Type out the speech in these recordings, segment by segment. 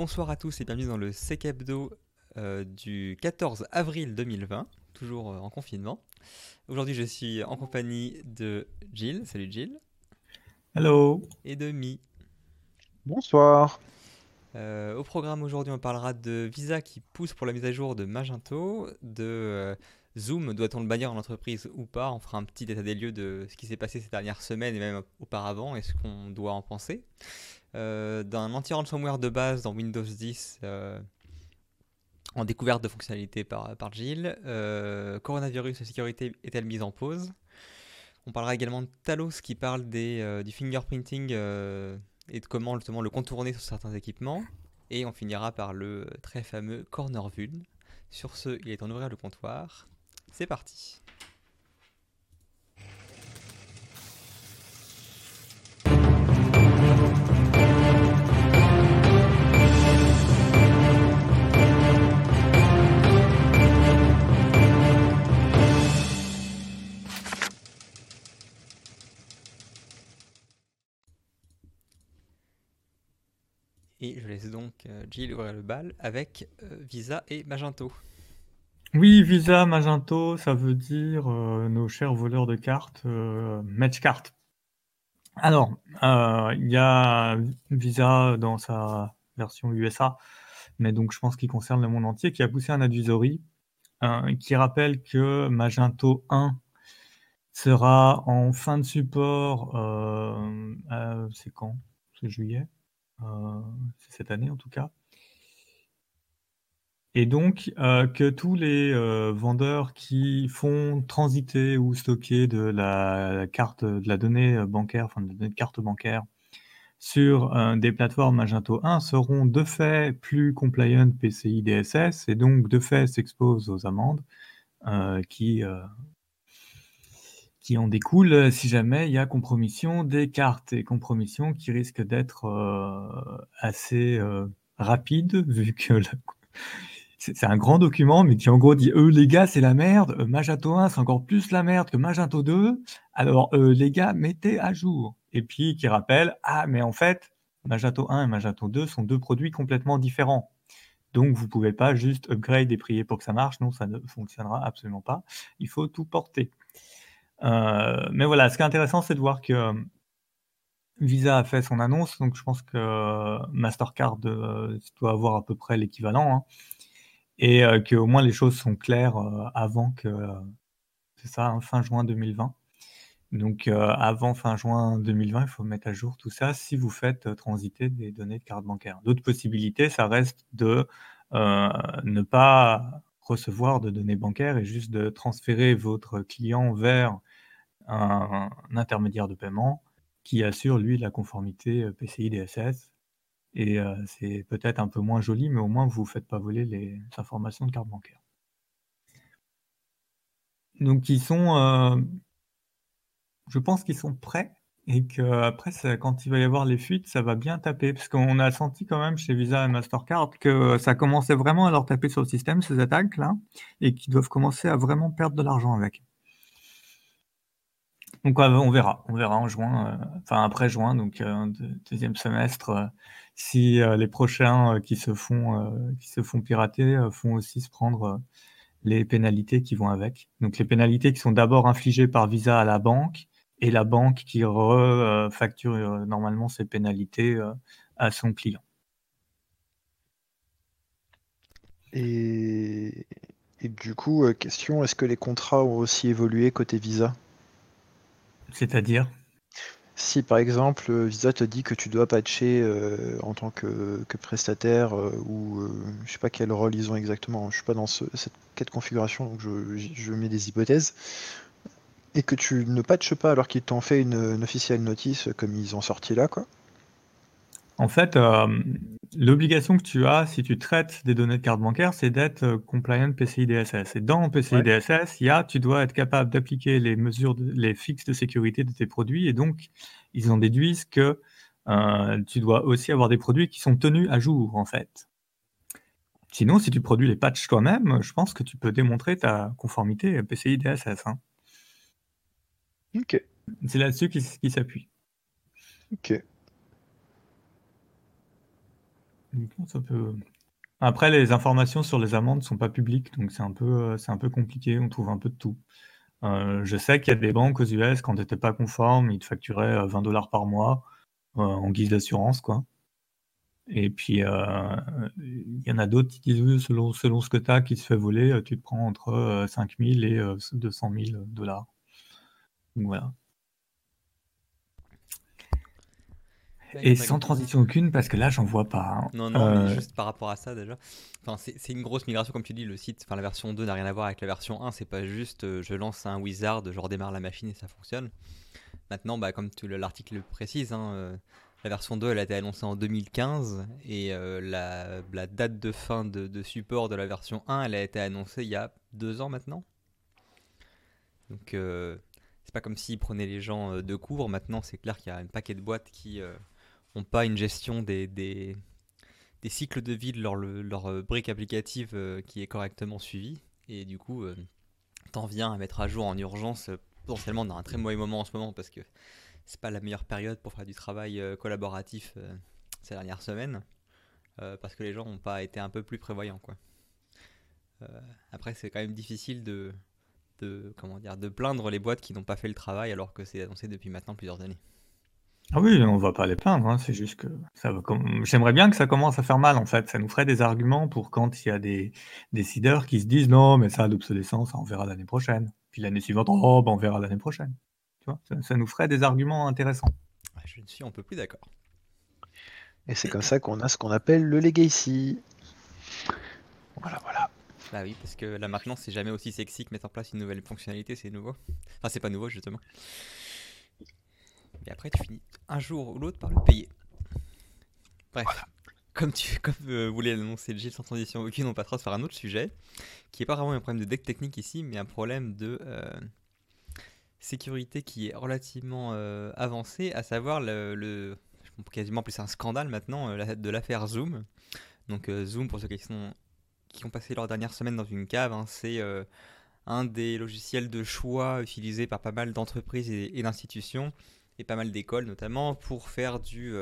Bonsoir à tous et bienvenue dans le Sec Hebdo euh, du 14 avril 2020, toujours euh, en confinement. Aujourd'hui, je suis en compagnie de Jill. Salut Jill. Hello. Et de Mi. Bonsoir. Euh, au programme aujourd'hui, on parlera de Visa qui pousse pour la mise à jour de Magento, de euh, Zoom, doit-on le bannir en entreprise ou pas? On fera un petit état des lieux de ce qui s'est passé ces dernières semaines et même auparavant et ce qu'on doit en penser. Euh, D'un anti-ransomware de base dans Windows 10 euh, en découverte de fonctionnalités par, par Jill. Euh, coronavirus, la sécurité est-elle mise en pause? On parlera également de Talos qui parle des, du fingerprinting et de comment justement le contourner sur certains équipements. Et on finira par le très fameux corner vuln. Sur ce, il est temps d'ouvrir le comptoir. C'est parti. Et je laisse donc euh, Jill ouvrir le bal avec euh, Visa et Magento. Oui, Visa, Magento, ça veut dire euh, nos chers voleurs de cartes, euh, Matchcart. Alors, il y a Visa dans sa version USA, mais donc je pense qu'il concerne le monde entier, qui a poussé un advisory qui rappelle que Magento 1 sera en fin de support, c'est quand? C'est juillet? Euh, cette année en tout cas. Et donc, euh, que tous les euh, vendeurs qui font transiter ou stocker de la carte, de la donnée bancaire, enfin de la donnée de carte bancaire sur des plateformes Magento 1 seront de fait plus compliant PCI DSS et donc de fait s'exposent aux amendes qui, qui en découlent si jamais il y a compromission des cartes et compromission qui risque d'être euh, assez euh, rapide vu que c'est un grand document, mais qui en gros dit euh, les gars, c'est la merde. euh, Magento 1, c'est encore plus la merde que Magento 2. Alors, euh, les gars, mettez à jour. Et puis qui rappelle ah, mais en fait, Magento 1 et Magento 2 sont deux produits complètement différents. Donc, vous pouvez pas juste upgrade et prier pour que ça marche. Non, ça ne fonctionnera absolument pas. Il faut tout porter. Euh, mais voilà, ce qui est intéressant, c'est de voir que euh, Visa a fait son annonce. Donc, je pense que euh, Mastercard doit avoir à peu près l'équivalent. hein et que au moins les choses sont claires avant que c'est ça hein, fin juin 2020. Donc avant fin juin 2020, il faut mettre à jour tout ça si vous faites transiter des données de carte bancaire. D'autres possibilités, ça reste de ne pas recevoir de données bancaires et juste de transférer votre client vers un, intermédiaire de paiement qui assure lui la conformité euh, PCI DSS et euh, c'est peut-être un peu moins joli, mais au moins vous ne faites pas voler les informations de carte bancaire. Donc ils sont, euh, je pense qu'ils sont prêts et que après ça- quand il va y avoir les fuites, ça va bien taper parce qu'on a senti quand même chez Visa et Mastercard que ça commençait vraiment à leur taper sur le système ces attaques là et qu'ils doivent commencer à vraiment perdre de l'argent avec. Donc on verra, on verra en juin, euh, enfin après juin, donc euh, de- deuxième semestre, euh, si les prochains qui se font qui font pirater font aussi se prendre les pénalités qui vont avec. Donc les pénalités qui sont d'abord infligées par Visa à la banque et la banque qui refacture normalement ces pénalités à son client. Et, du coup, question, est-ce que les contrats ont aussi évolué côté Visa? C'est-à-dire, Si par exemple euh, Visa te dit que tu dois patcher euh, en tant que, que prestataire euh, ou euh, je sais pas quel rôle ils ont exactement, je suis pas dans ce- cette cas de configuration donc je, je mets des hypothèses, et que tu ne patches pas alors qu'ils t'ont fait une, une officielle notice comme ils ont sorti là quoi. en fait, l'obligation que tu as si tu traites des données de carte bancaire, c'est d'être euh, compliant PCI DSS. Et dans PCI Ouais. DSS, il y a, tu dois être capable d'appliquer les mesures, de- les fixes de sécurité de tes produits. Et donc, ils en déduisent que euh, tu dois aussi avoir des produits qui sont tenus à jour, en fait. Sinon, si tu produis les patchs toi-même, je pense que tu peux démontrer ta conformité PCI DSS. hein. Ok, C'est là-dessus qu'ils qu'ils s'appuient. ok. Après, les informations sur les amendes sont pas publiques, donc c'est un peu, c'est un peu compliqué. On trouve un peu de tout. je sais qu'il y a des banques aux US, quand tu n'étais pas conforme, ils te facturaient 20 dollars par mois en guise d'assurance, quoi. Et puis, il y en a d'autres qui disent, selon, selon ce que tu as qui se fait voler, tu te prends entre 5000 et 200 000 dollars. Donc voilà. Et sans transition aucune, parce que là, j'en vois pas. Hein. Non, non, mais juste par rapport à ça déjà. Enfin, c'est une grosse migration, comme tu dis, le site, enfin la version 2 n'a rien à voir avec la version 1, c'est pas juste je lance un wizard, je redémarre la machine et ça fonctionne. Maintenant, bah, comme l'article précise, hein, la version 2, elle a été annoncée en 2015 et euh, la, date de fin de, support de la version 1, elle a été annoncée il y a deux ans maintenant. Donc, euh, c'est pas comme s'ils prenaient les gens euh, de court. Maintenant, c'est clair qu'il y a un paquet de boîtes qui n'ont pas une gestion des, cycles de vie de leur, leur brique applicative qui est correctement suivie. Et du coup, t'en viens à mettre à jour en urgence, potentiellement dans un très mauvais moment en ce moment parce que c'est pas la meilleure période pour faire du travail euh, collaboratif euh, ces dernières semaines, euh, parce que les gens n'ont pas été un peu plus prévoyants. Après, c'est quand même difficile de, de, comment dire, de plaindre les boîtes qui n'ont pas fait le travail alors que c'est annoncé depuis maintenant plusieurs années. Ah oui, on va pas les plaindre, hein, c'est juste que ça va comme... j'aimerais bien que ça commence à faire mal en fait. Ça nous ferait des arguments pour quand il y a des décideurs qui se disent non, mais ça, l'obsolescence, on verra l'année prochaine. Puis l'année suivante, oh, ben, on verra l'année prochaine ça, nous ferait des arguments intéressants. Je ne suis un peu plus d'accord. Et c'est comme ça qu'on a ce qu'on appelle le legacy. Voilà, voilà. Bah oui, parce que là maintenant, c'est jamais aussi sexy que mettre en place une nouvelle fonctionnalité, c'est nouveau. Enfin, c'est pas nouveau, justement. Et après, tu finis un jour ou l'autre par le payer. Bref. Comme tu comme, euh, voulais l'annoncer Gilles sans transition aucune, on passera sur un autre sujet, qui est pas vraiment un problème de deck technique ici, mais un problème de, euh, sécurité qui est relativement euh, avancée, à savoir le, le quasiment plus un scandale maintenant euh, de l'affaire Zoom. Donc Zoom, pour ceux qui, sont, qui ont passé leur dernière semaine dans une cave, hein, c'est un des logiciels de choix utilisés par pas mal d'entreprises et, d'institutions, et pas mal d'écoles notamment, pour faire du,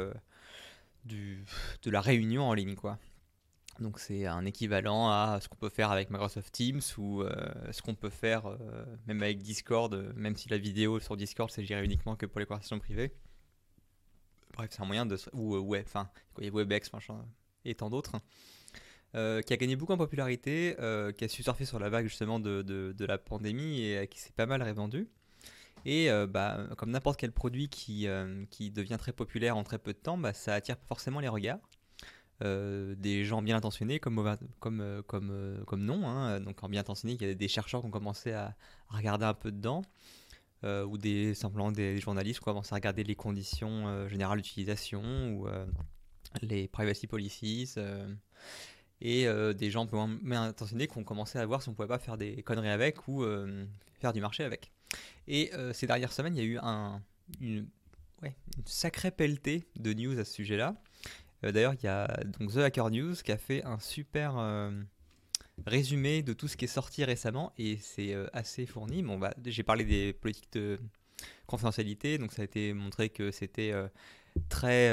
du, de la réunion en ligne. quoi. Donc c'est un équivalent à ce qu'on peut faire avec Microsoft Teams ou euh, ce qu'on peut faire euh, même avec Discord, euh, même si la vidéo sur Discord c'est uniquement que pour les conversations privées. Bref, c'est un moyen de... ou web, enfin, il y a WebEx, machin, et tant d'autres. qui a gagné beaucoup en popularité, qui a su surfer sur la vague justement de, de, la pandémie et qui s'est pas mal répandu. Et bah, comme n'importe quel produit qui, qui devient très populaire en très peu de temps, bah, ça attire forcément les regards. Euh, des gens bien intentionnés comme, euh, euh, comme non. Hein. Donc en bien intentionnés, il y a des chercheurs qui ont commencé à, regarder un peu dedans, ou simplement des, journalistes qui ont commencé à regarder les conditions générales d'utilisation, ou les privacy policies, et des gens bien intentionnés qui ont commencé à voir si on pouvait pas faire des conneries avec ou faire du marché avec. Et ces dernières semaines, il y a eu un, une, sacrée pelletée de news à ce sujet-là. Euh, d'ailleurs, il y a donc The Hacker News qui a fait un super euh, résumé de tout ce qui est sorti récemment et c'est euh, assez fourni. Bon, bah, j'ai parlé des politiques de confidentialité, donc ça a été montré que c'était très,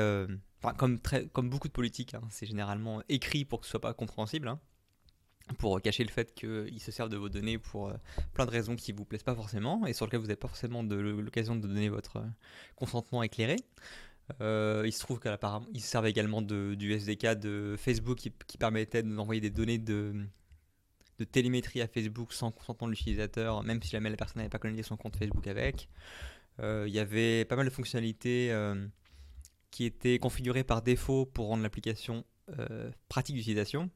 comme, très, comme beaucoup de politiques, hein, c'est généralement écrit pour que ce soit pas compréhensible. Hein, pour cacher le fait qu'ils se servent de vos données pour plein de raisons qui vous plaisent pas forcément et sur lesquelles vous n'avez pas forcément l'occasion de donner votre consentement éclairé. Euh, il se trouve qu'apparemment, ils servent également de, du SDK de Facebook qui, permettait d'envoyer des données de, de, télémétrie à Facebook sans consentement de l'utilisateur, même si jamais la personne n'avait pas connecté son compte Facebook avec. Euh, il y avait pas mal de fonctionnalités euh, qui étaient configurées par défaut pour rendre l'application pratique d'utilisation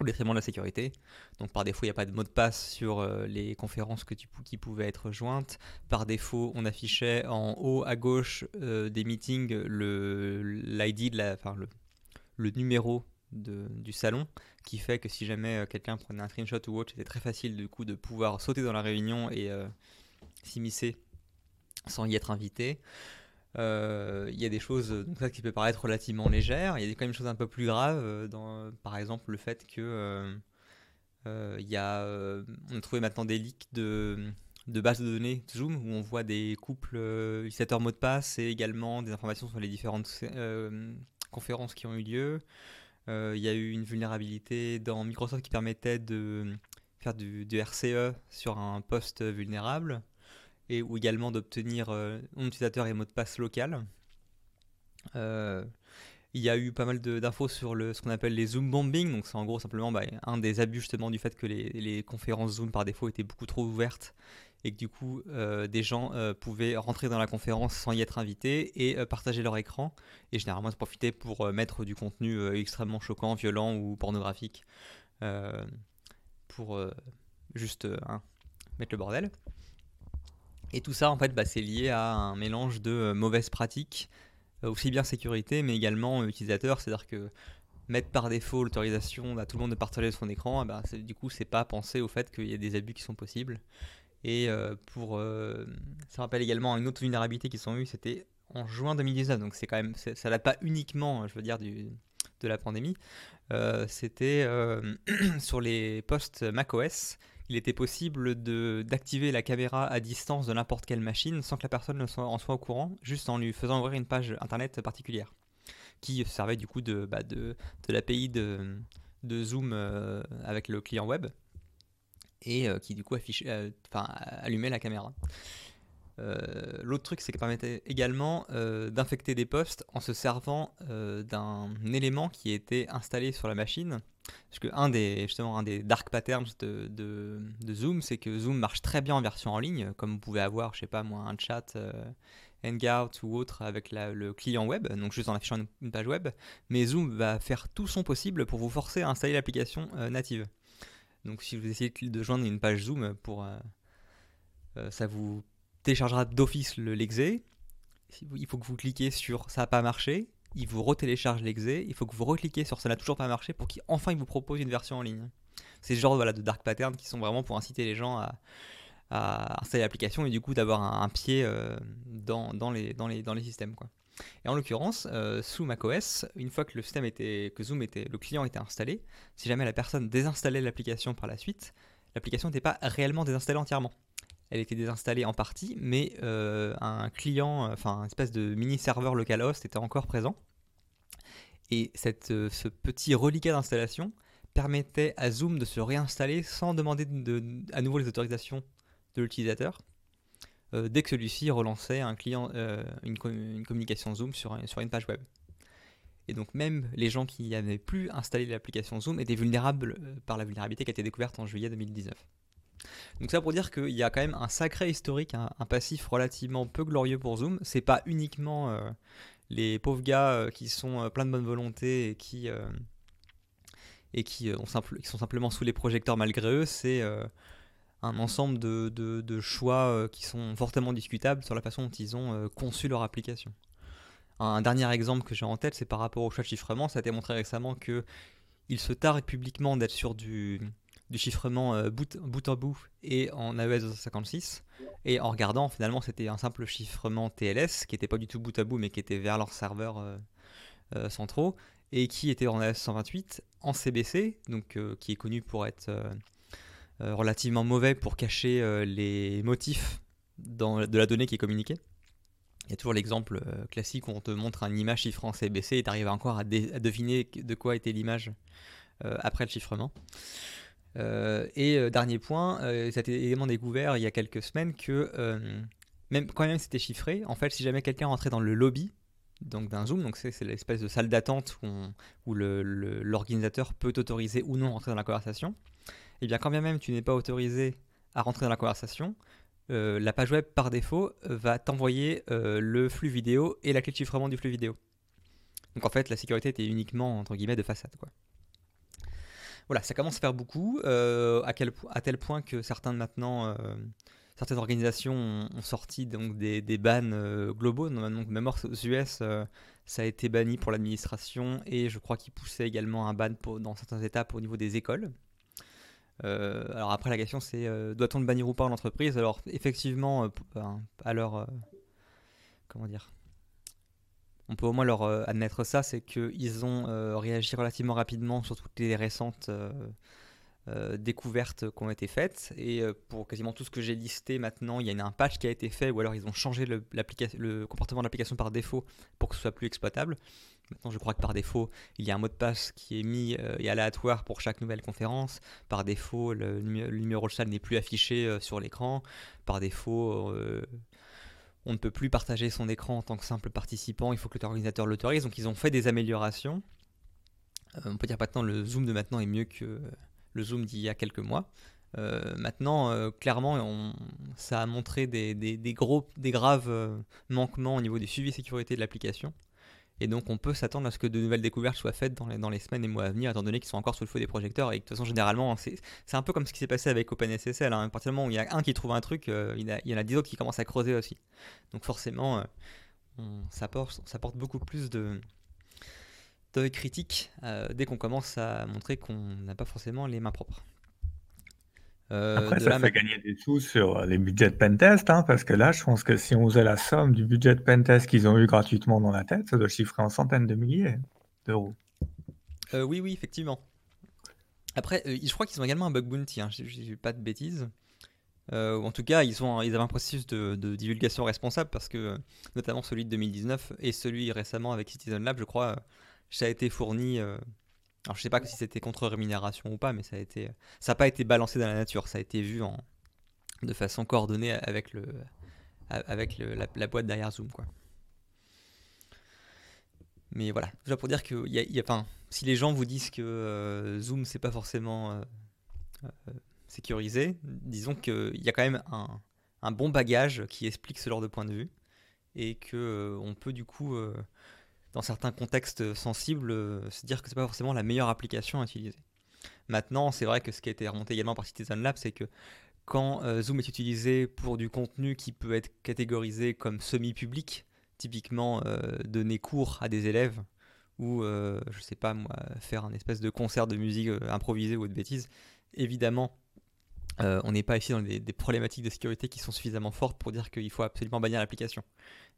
au détriment de la sécurité. Donc par défaut, il n'y a pas de mot de passe sur euh, les conférences que tu, qui pouvaient être jointes. Par défaut, on affichait en haut à gauche euh, des meetings l'ID, enfin, le, le, numéro de, du salon, qui fait que si jamais euh, quelqu'un prenait un screenshot ou autre, c'était très facile du coup de pouvoir sauter dans la réunion et s'immiscer sans y être invité. Euh, il y a des choses ça qui peut paraître relativement légères. Il y a quand même des choses un peu plus graves, euh, dans, par exemple le fait que euh, y a, on a trouvé maintenant des leaks de, bases de données Zoom où on voit des couples utilisateurs mots de passe et également des informations sur les différentes conférences qui ont eu lieu. Il y a eu une vulnérabilité dans Microsoft qui permettait de faire du, RCE sur un poste vulnérable et ou également d'obtenir nom d'utilisateur et mot de passe local. Il y a eu pas mal d'infos sur le, ce qu'on appelle les Zoom bombing. Donc, c'est en gros simplement bah, un des abus justement du fait que les, conférences Zoom par défaut étaient beaucoup trop ouvertes et que du coup euh, des gens euh, pouvaient rentrer dans la conférence sans y être invités et euh, partager leur écran et généralement se profiter pour mettre du contenu extrêmement choquant, violent ou pornographique pour juste hein, mettre le bordel. Et tout ça en fait bah, c'est lié à un mélange de mauvaises pratiques euh, aussi bien sécurité, mais également euh, utilisateur. C'est-à-dire que mettre par défaut l'autorisation à tout le monde de partager son écran, ben, du coup, c'est pas penser au fait qu'il y a des abus qui sont possibles. Et euh, pour, ça rappelle également une autre vulnérabilité qu'ils ont eu, c'était en juin 2019. Donc c'est quand même, ça n'a pas uniquement, je veux dire, de la pandémie. c'était sur les postes macOS il était possible d'activer la caméra à distance de n'importe quelle machine sans que la personne en soit au courant, juste en lui faisant ouvrir une page internet particulière, qui servait du coup de, bah, de, l'API de, de Zoom euh, avec le client web, et euh, qui du coup affichait, euh, allumait la caméra. L'autre truc, c'est qu'elle permettait également d'infecter des postes en se servant d'un élément qui était installé sur la machine parce que un des, justement, un des dark patterns de, Zoom, c'est que Zoom marche très bien en version en ligne, comme vous pouvez avoir, je sais pas moi, un chat euh, Hangout ou autre avec le client web, donc juste en affichant une, page web. Mais Zoom va faire tout son possible pour vous forcer à installer l'application euh, native. Donc si vous essayez de joindre une page Zoom, pour, euh, ça vous téléchargera d'office l'exé. Il faut que vous cliquiez sur ça n'a pas marché il vous retélécharge l'exé, il faut que vous recliquez sur ça n'a toujours pas marché pour qu'enfin il vous propose une version en ligne. C'est ce genre voilà, de dark patterns qui sont vraiment pour inciter les gens à, installer l'application et du coup d'avoir un, pied euh, dans, dans, les, dans, les, dans les systèmes. Quoi. Et en l'occurrence, euh, sous macOS, une fois que le système était, que Zoom était, le client était installé, si jamais la personne désinstallait l'application par la suite, l'application n'était pas réellement désinstallée entièrement elle était désinstallée en partie, mais euh, un client, enfin une espèce de mini serveur localhost était encore présent. Et euh, ce petit reliquat d'installation permettait à Zoom de se réinstaller sans demander de, à nouveau les autorisations de l'utilisateur, euh, dès que celui-ci relançait un client, une, une, communication Zoom sur, sur une page web. Et donc même les gens qui n'avaient plus installé l'application Zoom étaient vulnérables par la vulnérabilité qui a été découverte en juillet 2019. Donc ça pour dire qu'il y a quand même un sacré historique, un, passif relativement peu glorieux pour Zoom. C'est pas uniquement euh, les pauvres gars euh, qui sont euh, pleins de bonne volonté et qui et qui, ont qui, sont simplement sous les projecteurs malgré eux. C'est un ensemble de, choix qui sont fortement discutables sur la façon dont ils ont conçu leur application. Un, dernier exemple que j'ai en tête, c'est par rapport au choix de chiffrement. Ça a été montré récemment que il se targue publiquement d'être sur du du chiffrement euh, bout, bout, en bout et en AES 256. Et en regardant, finalement, c'était un simple chiffrement TLS qui n'était pas du tout bout à bout, mais qui était vers leurs serveurs euh, euh, centraux et qui était en AES 128 en CBC, donc qui est connu pour être relativement mauvais pour cacher les motifs dans, de la donnée qui est communiquée. Il y a toujours l'exemple classique où on te montre une image chiffrée en CBC et tu arrives encore à, deviner de quoi était l'image après le chiffrement. Euh, et euh, dernier point, euh, ça a été également découvert il y a quelques semaines que même quand même c'était chiffré, en fait, si jamais quelqu'un rentrait dans le lobby donc d'un Zoom, donc c'est l'espèce de salle d'attente où, l'organisateur peut autoriser ou non rentrer dans la conversation, et eh bien quand bien même tu n'es pas autorisé à rentrer dans la conversation, la page web par défaut va t'envoyer le flux vidéo et la clé de chiffrement du flux vidéo. Donc en fait la sécurité était uniquement entre guillemets de façade quoi. Voilà, ça commence à faire beaucoup, euh, à, tel point que certains maintenant, euh, certaines organisations ont, sorti donc des, des bans euh, globaux. Donc, même aux US, ça a été banni pour l'administration et je crois qu'ils poussaient également un ban dans certaines étapes au niveau des écoles. alors après la question c'est doit-on le bannir ou pas en entreprise? Alors effectivement, à comment dire? On peut au moins leur euh, admettre ça, c'est qu'ils ont euh, réagi relativement rapidement sur toutes les récentes euh, découvertes qui ont été faites. Et pour quasiment tout ce que j'ai listé maintenant, il y a un patch qui a été fait, ou alors ils ont changé le, le comportement de l'application par défaut pour que ce soit plus exploitable. Maintenant, je crois que par défaut, il y a un mot de passe qui est mis et aléatoire pour chaque nouvelle conférence. Par défaut, le, numéro de salle n'est plus affiché sur l'écran. Par défaut, on ne peut plus partager son écran en tant que simple participant. Il faut que l'organisateur l'autorise. Donc, ils ont fait des améliorations. on peut dire maintenant le Zoom de maintenant est mieux que le Zoom d'il y a quelques mois. Euh, maintenant, euh, clairement, ça a montré des, gros, des graves euh, manquements au niveau du suivi sécurité de l'application. Et donc, on peut s'attendre à ce que de nouvelles découvertes soient faites dans les, semaines et mois à venir, étant donné qu'ils sont encore sous le feu des projecteurs. Et de toute façon, généralement, c'est un peu comme ce qui s'est passé avec OpenSSL. Hein. À partir du moment où il y a un qui trouve un truc, il, y en a dix autres qui commencent à creuser aussi. Donc, forcément, ça, porte, ça porte beaucoup plus de, de critiques dès qu'on commence à montrer qu'on n'a pas forcément les mains propres. Euh, Après, ça fait gagner des sous sur euh, les budgets de pentest, hein, parce que là, je pense que si on faisait la somme du budget de pentest qu'ils ont eu gratuitement dans la tête, ça doit chiffrer en centaines de milliers d'euros. Euh, oui, oui, effectivement. Après, je crois qu'ils ont également un bug bounty, hein, je dis pas de bêtises. en tout cas, ils, ont, ils avaient un processus de, de, divulgation responsable, parce que notamment celui de 2019 et celui récemment avec Citizen Lab, je crois, ça a été fourni alors je sais pas si c'était contre rémunération ou pas, mais ça a n'a pas été balancé dans la nature, ça a été vu de façon coordonnée avec le, avec la, boîte derrière Zoom. Mais voilà, déjà pour dire que si les gens vous disent que euh, Zoom c'est pas forcément euh, euh, sécurisé, disons qu'il y a quand même un, un, bon bagage qui explique ce genre de point de vue et que on peut du coup dans certains contextes sensibles, euh, se dire que c'est pas forcément la meilleure application à utiliser. Maintenant, c'est vrai que ce qui a été remonté également par Citizen Lab, c'est que quand euh, Zoom est utilisé pour du contenu qui peut être catégorisé comme semi-public, typiquement euh, donner cours à des élèves, ou je sais pas moi, faire un espèce de concert de musique improvisé ou de bêtises, évidemment, on n'est pas ici dans des, problématiques de sécurité qui sont suffisamment fortes pour dire qu'il faut absolument bannir l'application.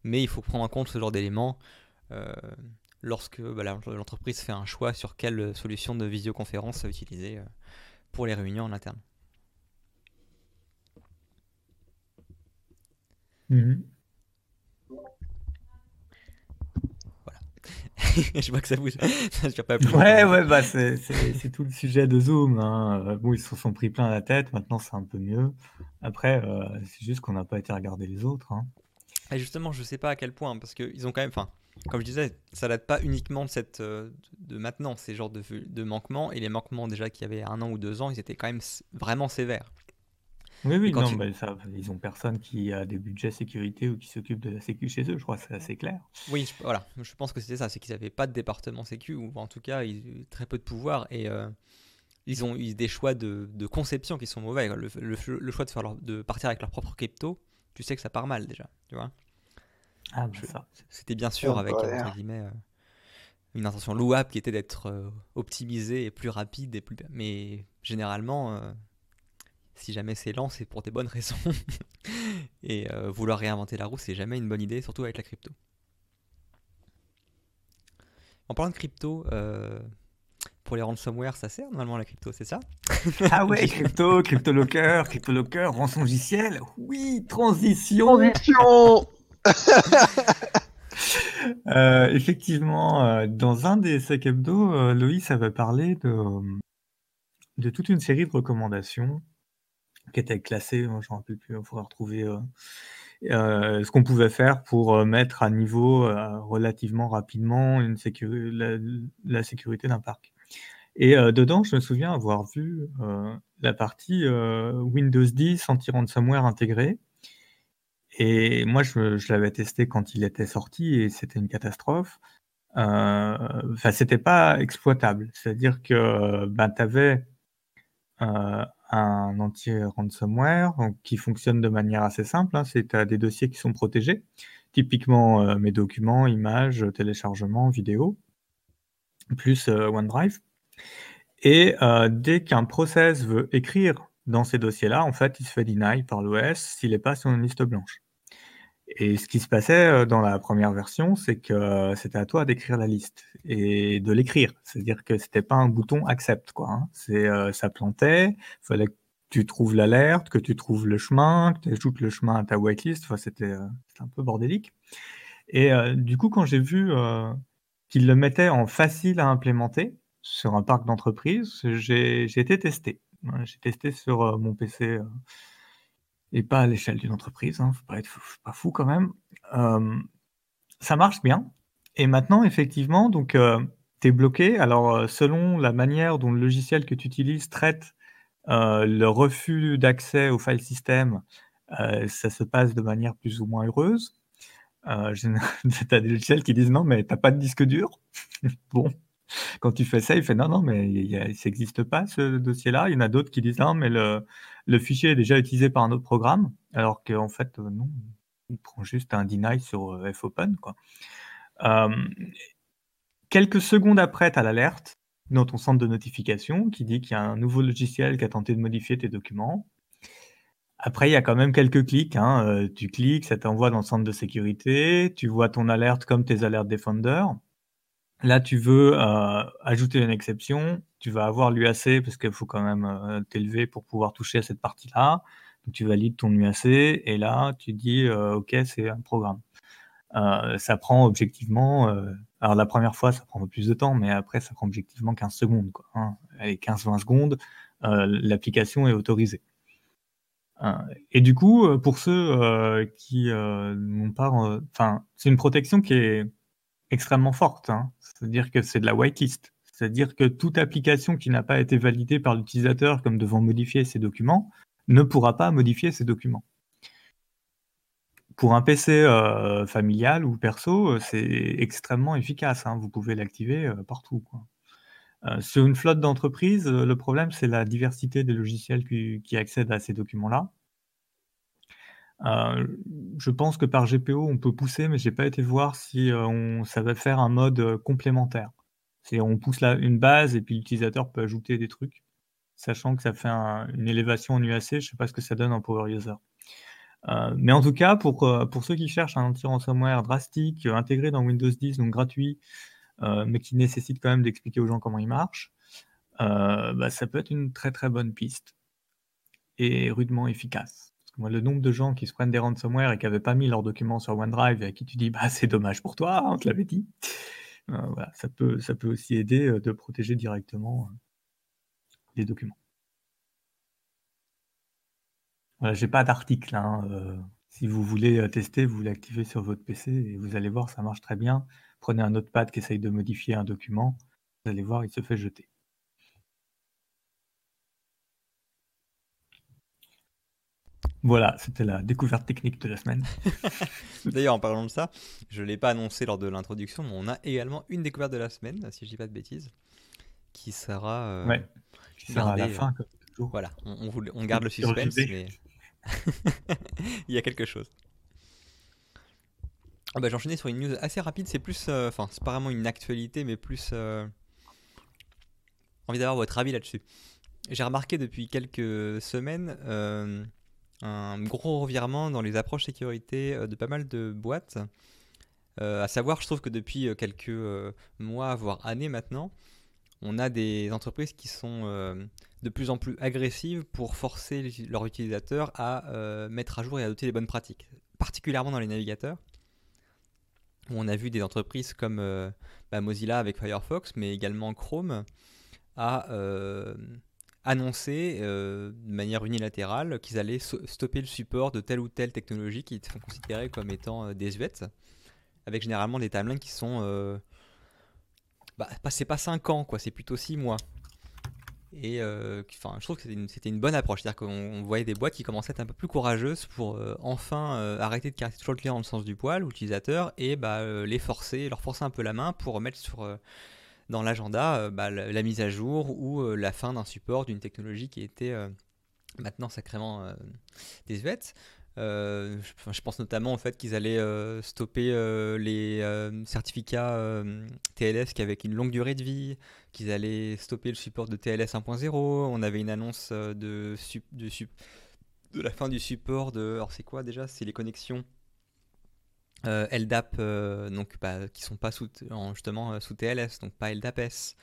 Mais il faut prendre en compte ce genre d'éléments. Euh, lorsque bah, l'entreprise fait un choix sur quelle solution de visioconférence utiliser euh, pour les réunions en interne. Mhm. Voilà. je vois que ça bouge. ouais, ouais, bah c'est tout le sujet de Zoom. Hein. Euh, bon, ils se sont pris plein la tête. Maintenant, c'est un peu mieux. Après, c'est juste qu'on n'a pas été regarder les autres. Hein. Et justement, je sais pas à quel point, parce qu'ils ont quand même. Enfin, comme je disais, ça date pas uniquement de, cette, euh, de maintenant, ces genres de, de manquements. Et les manquements déjà qu'il y avait un an ou deux ans, ils étaient quand même vraiment sévères. Oui, oui, non, ça, ils ont personne qui a des budgets sécurité ou qui s'occupe de la sécu chez eux, je crois, c'est assez clair. Oui, voilà, je pense que c'était ça, c'est qu'ils n'avaient pas de département sécu, ou en tout cas, ils, très peu de pouvoir, et euh, ils ont eu des choix de, de, conception qui sont mauvais. Le, le, choix de, faire de partir avec leur propre crypto, tu sais que ça part mal déjà, tu vois. Ah, C'était bien sûr avec entre guillemets, euh, une intention louable qui était d'être euh, optimisé et plus rapide. Et plus... Mais généralement, euh, si jamais c'est lent, c'est pour des bonnes raisons. et vouloir réinventer la roue, c'est jamais une bonne idée, surtout avec la crypto. En parlant de crypto, pour les ransomware, ça sert normalement la crypto, c'est ça? Ah ouais, crypto, crypto locker, crypto locker, rançongiciel. Oui, transition. Transition Euh, effectivement, euh, dans un des sacs hebdo, euh, Loïs avait parlé de, toute une série de recommandations qui étaient classées. Moi, je ne rappelle plus, il faudra retrouver ce qu'on pouvait faire pour mettre à niveau relativement rapidement la, sécurité d'un parc. Et dedans, je me souviens avoir vu la partie Windows 10 anti-ransomware intégré et moi, je, l'avais testé quand il était sorti et c'était une catastrophe. Euh, enfin, c'était pas exploitable. C'est-à-dire que ben, tu avais euh, un anti-ransomware qui fonctionne de manière assez simple. Hein, c'est tu as des dossiers qui sont protégés, typiquement euh, mes documents, images, téléchargements, vidéos, plus OneDrive. Et dès qu'un process veut écrire dans ces dossiers-là, en fait, il se fait deny par l'OS s'il n'est pas sur une liste blanche. Et ce qui se passait euh, dans la première version, c'est que euh, c'était à toi d'écrire la liste et de l'écrire. C'est-à-dire que c'était pas un bouton accept, quoi. Hein. C'est, euh, ça plantait. Fallait que tu trouves l'alerte, que tu trouves le chemin, que tu ajoutes le chemin à ta whitelist. Enfin, c'était, un peu bordélique. Et du coup, quand j'ai vu qu'ils le mettaient en facile à implémenter sur un parc d'entreprise. J'ai été testé. J'ai testé sur mon PC et pas à l'échelle d'une entreprise. Hein, faut pas être fou, pas fou quand même. ça marche bien. Et maintenant, effectivement, donc tu es bloqué. Alors, selon la manière dont le logiciel que tu utilises traite le refus d'accès au file system, ça se passe de manière plus ou moins heureuse. Euh, tu as des logiciels qui disent non, mais tu n'as pas de disque dur. bon, quand tu fais ça, il fait non, non, mais ça n'existe pas ce dossier-là. Il y en a d'autres qui disent non, mais le, le, fichier est déjà utilisé par un autre programme, alors qu'en fait, euh, non, il prend juste un deny sur euh, fopen. Quoi. quelques secondes après, tu as l'alerte dans ton centre de notification qui dit qu'il y a un nouveau logiciel qui a tenté de modifier tes documents. Après, il y a quand même quelques clics. Hein. Euh, tu cliques, ça t'envoie dans le centre de sécurité. Tu vois ton alerte comme tes alertes Defender. Là, tu veux euh, ajouter une exception. Tu vas avoir l'UAC parce qu'il faut quand même euh, t'élever pour pouvoir toucher à cette partie-là. Tu valides ton UAC et là, tu dis OK, c'est un programme. ça prend objectivement. alors, la première fois, ça prend plus de temps, mais après, ça prend objectivement 15 secondes. Quoi, hein. Allez, 15-20 secondes, l'application est autorisée. Et du coup, euh, pour ceux euh, qui euh, n'ont pas, enfin, c'est une protection qui est extrêmement forte. Hein. C'est-à-dire que c'est de la whitelist. C'est-à-dire que toute application qui n'a pas été validée par l'utilisateur comme devant modifier ses documents ne pourra pas modifier ses documents. Pour un PC familial ou perso, c'est extrêmement efficace. Hein. Vous pouvez l'activer partout. Euh, sur une flotte d'entreprise, euh, le problème, c'est la diversité des logiciels qui, accèdent à ces documents-là. Euh, je pense que par GPO, on peut pousser, mais je n'ai pas été voir si ça va faire un mode complémentaire. C'est on pousse une base et puis l'utilisateur peut ajouter des trucs, sachant que ça fait une élévation en UAC. Je sais pas ce que ça donne en Power User. mais en tout cas, pour, pour ceux qui cherchent un anti-ransomware drastique, intégré dans Windows 10, donc gratuit, euh, mais qui nécessite quand même d'expliquer aux gens comment il marche, euh, bah, ça peut être une très très bonne piste et rudement efficace. Le nombre de gens qui se prennent des ransomware et qui n'avaient pas mis leurs documents sur OneDrive et à qui tu dis bah c'est dommage pour toi, on te l'avait dit. Euh, ça peut, aussi aider de protéger directement les documents. Voilà, j'ai pas d'article. Hein, si vous voulez tester, vous l'activez sur votre PC et vous allez voir, ça marche très bien. Prenez un notepad qui essaye de modifier un document, vous allez voir, il se fait jeter. Voilà, c'était la découverte technique de la semaine. D'ailleurs, en parlant de ça, je ne l'ai pas annoncé lors de l'introduction, mais on a également une découverte de la semaine, si je ne dis pas de bêtises, qui sera, euh, ouais, qui sera à la fin. Voilà, on, on, garde le suspense, mais il y a quelque chose. Ah bah, J'enchaînais sur une news assez rapide, c'est plus. Euh, enfin, c'est pas vraiment une actualité, mais plus. Euh, envie d'avoir votre avis là-dessus. J'ai remarqué depuis quelques semaines euh, un gros revirement dans les approches sécurité de pas mal de boîtes. à savoir, je trouve que depuis quelques mois, voire années maintenant, on a des entreprises qui sont de plus en plus agressives pour forcer leurs utilisateurs à mettre à jour et à adopter les bonnes pratiques, particulièrement dans les navigateurs on a vu des entreprises comme euh, bah, Mozilla avec Firefox, mais également Chrome, euh, annoncé euh, de manière unilatérale qu'ils allaient stopper le support de telle ou telle technologie qui sont considérées comme étant désuètes, avec généralement des timelines qui sont... Bah, c'est pas 5 ans, quoi, c'est plutôt 6 mois. Et euh, enfin, je trouve que c'était une, bonne approche. C'est-à-dire qu'on voyait des boîtes qui commençaient à être un peu plus courageuses pour euh, enfin euh, arrêter de caresser toujours le client dans le sens du poil, l'utilisateur, et bah, les forcer, leur forcer un peu la main pour mettre sur, dans l'agenda bah, la, mise à jour ou la fin d'un support d'une technologie qui était maintenant sacrément désuète. Euh, je, pense notamment au fait qu'ils allaient euh, stopper euh, les certificats TLS qui avaient une longue durée de vie, qu'ils allaient stopper le support de TLS 1.0. On avait une annonce de, la fin du support de. Alors, c'est quoi déjà? C'est les connexions LDAP, donc bah, qui sont pas sous, justement sous TLS, donc pas LDAP-S.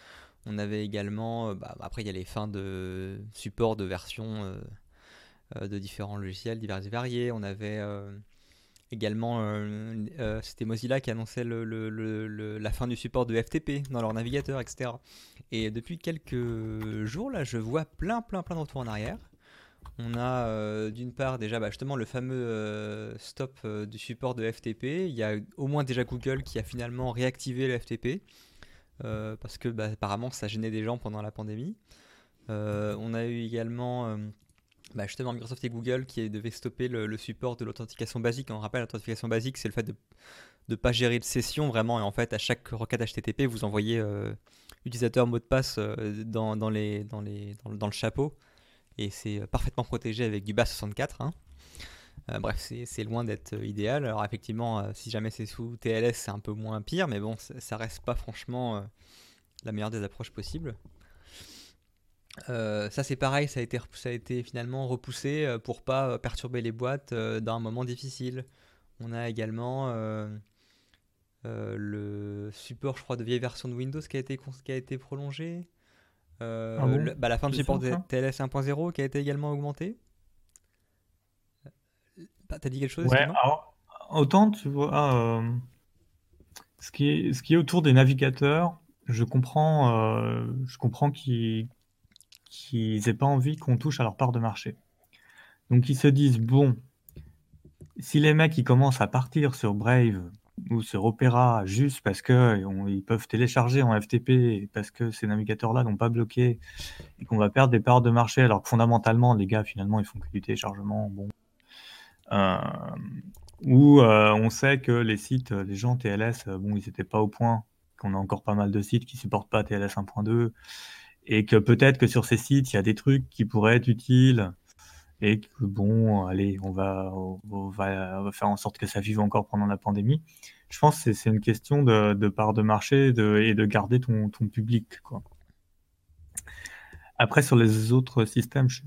On avait également. Bah, après, il y a les fins de support de version euh, de différents logiciels divers et variés. On avait euh, Également, euh, euh, c'était Mozilla qui annonçait la fin du support de FTP dans leur navigateur, etc. Et depuis quelques jours, là, je vois plein, plein, plein de retours en arrière. On a euh, d'une part déjà bah, justement le fameux stop du support de FTP. Il y a au moins déjà Google qui a finalement réactivé le FTP parce que bah, apparemment ça gênait des gens pendant la pandémie. on a eu également bah justement Microsoft et Google qui devaient stopper le, support de l'authentification basique. On rappelle, l'authentification basique, c'est le fait de ne pas gérer de session vraiment. Et en fait, à chaque requête HTTP, vous envoyez euh, utilisateur mot de passe euh, dans, le chapeau. Et c'est euh, parfaitement protégé avec du BAS64. Hein. bref, c'est loin d'être idéal. Alors effectivement, si jamais c'est sous TLS, c'est un peu moins pire. Mais bon, ça reste pas franchement la meilleure des approches possibles. Euh, ça c'est pareil, ça a, été, finalement repoussé euh, pour pas euh, perturber les boîtes dans un moment difficile. On a également le support, je crois, de vieille version de Windows qui a été, qui a été prolongé. Ah bah, la fin de support de TLS 1.0 qui a été également augmenté. Bah, T'as dit quelque chose Ouais, autant tu vois, ce, qui est, ce qui est autour des navigateurs, je comprends, je comprends qu'ils qu'ils n'aient pas envie qu'on touche à leur part de marché. Donc ils se disent, bon, si les mecs ils commencent à partir sur Brave ou sur Opera juste parce qu'ils peuvent télécharger en FTP parce que ces navigateurs-là n'ont pas bloqué et qu'on va perdre des parts de marché alors que fondamentalement les gars finalement ils font que du téléchargement, bon. Euh, ou euh, on sait que les sites, les gens TLS, euh, bon ils n'étaient pas au point, qu'on a encore pas mal de sites qui supportent pas TLS 1.2 et que peut-être que sur ces sites, il y a des trucs qui pourraient être utiles et que bon, allez, on va, on va, faire en sorte que ça vive encore pendant la pandémie. Je pense que c'est une question de, part de marché et de garder ton, public. Après, sur les autres systèmes, je,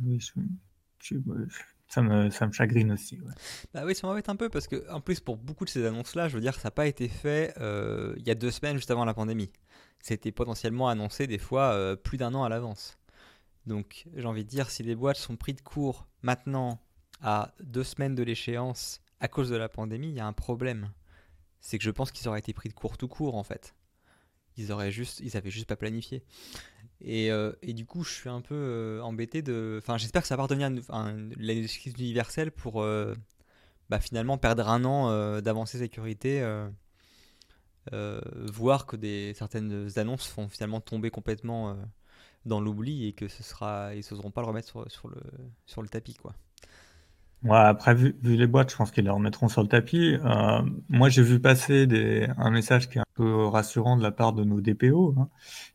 ça me, ça me chagrine aussi. Bah oui, ça m'embête un peu parce que, en plus, pour beaucoup de ces annonces-là, je veux dire, ça n'a pas été fait euh, il y a deux semaines juste avant la pandémie c'était potentiellement annoncé des fois euh, plus d'un an à l'avance. Donc j'ai envie de dire, si les boîtes sont pris de court maintenant à deux semaines de l'échéance à cause de la pandémie, il y a un problème. C'est que je pense qu'ils auraient été pris de court tout court en fait. Ils auraient juste, ils avaient juste pas planifié. Et, euh, du coup, je suis un peu euh, embêté de. Enfin, j'espère que ça va redevenir l'excuse universelle pour bah, finalement perdre un an d'avancée sécurité euh, voir que certaines annonces font finalement tomber complètement euh, dans l'oubli et que ce sera, ils n'oseront pas le remettre sur, le, tapis. Quoi. Après, vu, les boîtes, je pense qu'ils le remettront sur le tapis. Euh, moi, j'ai vu passer des, un message qui est un peu rassurant de la part de nos DPO, hein,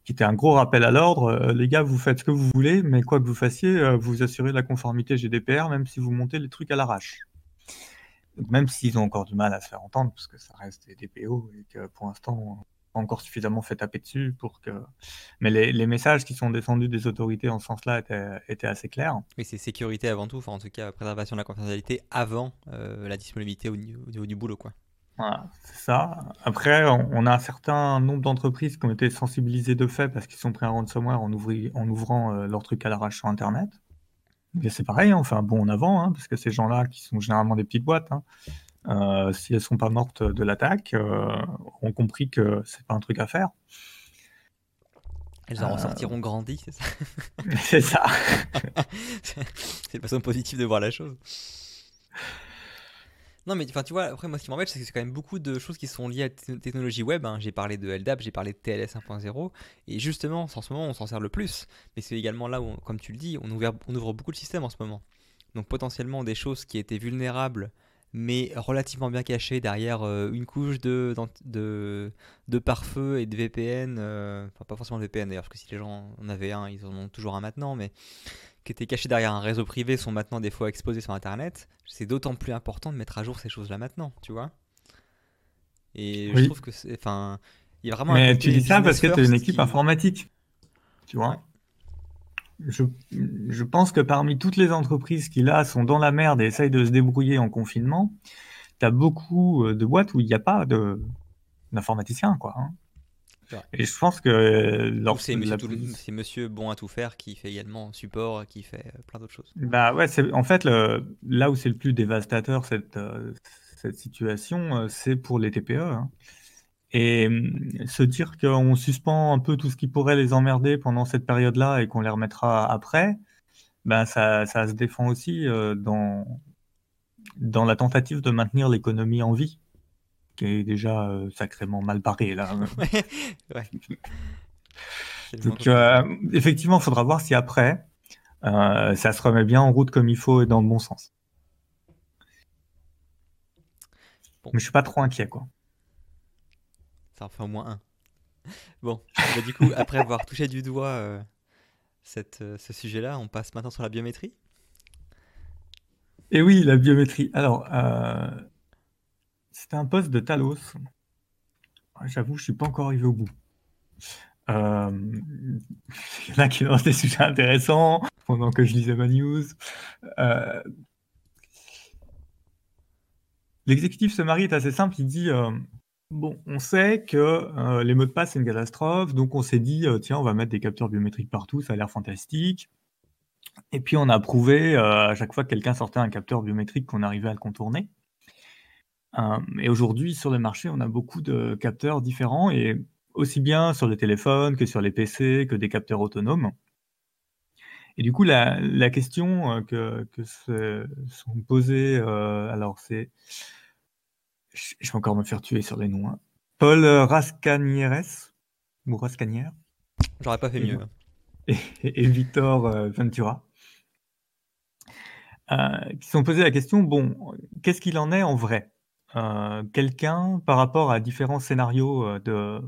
qui était un gros rappel à l'ordre. les gars, vous faites ce que vous voulez, mais quoi que vous fassiez, vous assurez la conformité GDPR, même si vous montez les trucs à l'arrache même s'ils ont encore du mal à se faire entendre, parce que ça reste des DPO et que pour l'instant, pas encore suffisamment fait taper dessus pour que. Mais les, messages qui sont descendus des autorités en ce sens-là étaient, assez clairs. Oui, c'est sécurité avant tout, enfin en tout cas préservation de la confidentialité avant euh, la disponibilité au niveau, du boulot, quoi. Voilà, c'est ça. Après, on, a un certain nombre d'entreprises qui ont été sensibilisées de fait parce qu'ils sont pris un ransomware en, en ouvrant euh, leur truc à l'arrache sur Internet c'est pareil, hein, on fait un bond en avant, hein, parce que ces gens-là, qui sont généralement des petites boîtes, hein, euh, si elles sont pas mortes de l'attaque, euh, ont compris que c'est pas un truc à faire. Elles en euh, ressortiront grandies, c'est ça? C'est ça. c'est une façon positive de voir la chose. Non, mais tu vois, après, moi, ce qui m'embête, c'est que c'est quand même beaucoup de choses qui sont liées à la technologie web. Hein. J'ai parlé de LDAP, j'ai parlé de TLS 1.0. Et justement, en ce moment, on s'en sert le plus. Mais c'est également là où, comme tu le dis, on ouvre, on ouvre beaucoup de systèmes en ce moment. Donc, potentiellement, des choses qui étaient vulnérables, mais relativement bien cachées derrière euh, une couche de, de, de pare-feu et de VPN. Euh, enfin, pas forcément de VPN d'ailleurs, parce que si les gens en avaient un, ils en ont toujours un maintenant. Mais qui étaient cachés derrière un réseau privé sont maintenant des fois exposés sur Internet, c'est d'autant plus important de mettre à jour ces choses-là maintenant, tu vois. Et je trouve que c'est. Enfin, il y a vraiment. Mais tu dis ça parce que tu es une équipe informatique, tu vois. Je, je, pense que parmi toutes les entreprises qui là sont dans la merde et essayent de se débrouiller en confinement, tu as beaucoup euh, de boîtes où il n'y a pas d'informaticiens, quoi. Hein. Et je pense que c'est monsieur, monsieur, bon à tout faire qui fait également support, qui fait euh, plein d'autres choses. Bah ouais, en fait le... là où c'est le plus dévastateur cette, euh, cette situation, c'est pour les TPE. Hein. Et hum, se dire qu'on suspend un peu tout ce qui pourrait les emmerder pendant cette période-là et qu'on les remettra après, ben ça, ça se défend aussi dans, dans la tentative de maintenir l'économie en vie, qui est déjà sacrément mal barrée là. ouais. Donc, effectivement, il faudra voir si après, euh, ça se remet bien en route comme il faut et dans le bon sens. Mais je suis pas trop inquiet, quoi. Ça en fait au moins un. Bon, bah, du coup, après avoir touché du doigt euh, euh, ce sujet-là, on passe maintenant sur la biométrie. Et oui, la biométrie. Alors, c'était un poste de Talos. J'avoue, je suis pas encore arrivé au bout. Euh, il y en a qui lancent des sujets intéressants pendant que je lisais ma news. Euh, l'exécutif marie est assez simple. Il dit euh, Bon, on sait que les mots de passe, c'est une catastrophe. Donc, on s'est dit Tiens, on va mettre des capteurs biométriques partout. Ça a l'air fantastique. Et puis, on a prouvé à chaque fois que quelqu'un sortait un capteur biométrique qu'on arrivait à le contourner. et aujourd'hui, sur le marché, on a beaucoup de capteurs différents et aussi bien sur les téléphones que sur les PC, que des capteurs autonomes. Et du coup, la, question euh, que, que se sont posées, euh, alors c'est, je vais encore me faire tuer sur les noms, hein. Paul Rascanieres, ou Rascanière. J'aurais pas fait mieux. Et, et, Victor euh, Ventura, qui se sont posés la question, bon, qu'est-ce qu'il en est en vrai? Quelqu'un, par rapport à différents scénarios de,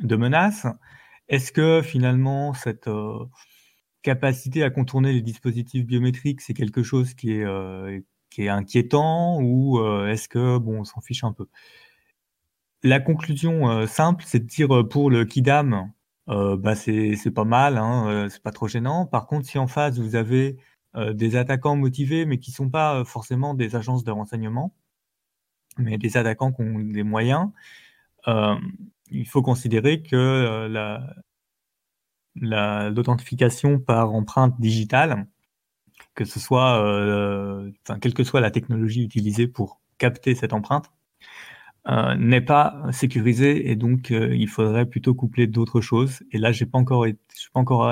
de menaces. Est-ce que finalement cette euh, capacité à contourner les dispositifs biométriques, c'est quelque chose qui est, euh, qui est inquiétant ou euh, est-ce que on s'en fiche un peu? La conclusion simple, c'est de dire pour le KIDAM, bah c'est pas mal, hein, c'est pas trop gênant. Par contre, si en face vous avez des attaquants motivés, mais qui sont pas forcément des agences de renseignement, mais des attaquants qui ont des moyens, il faut considérer que euh, l'authentification par empreinte digitale, que ce soit, euh, enfin, quelle que soit la technologie utilisée pour capter cette empreinte, euh, n'est pas sécurisée et donc il faudrait plutôt coupler d'autres choses. Et là, j'ai pas encore, je suis pas encore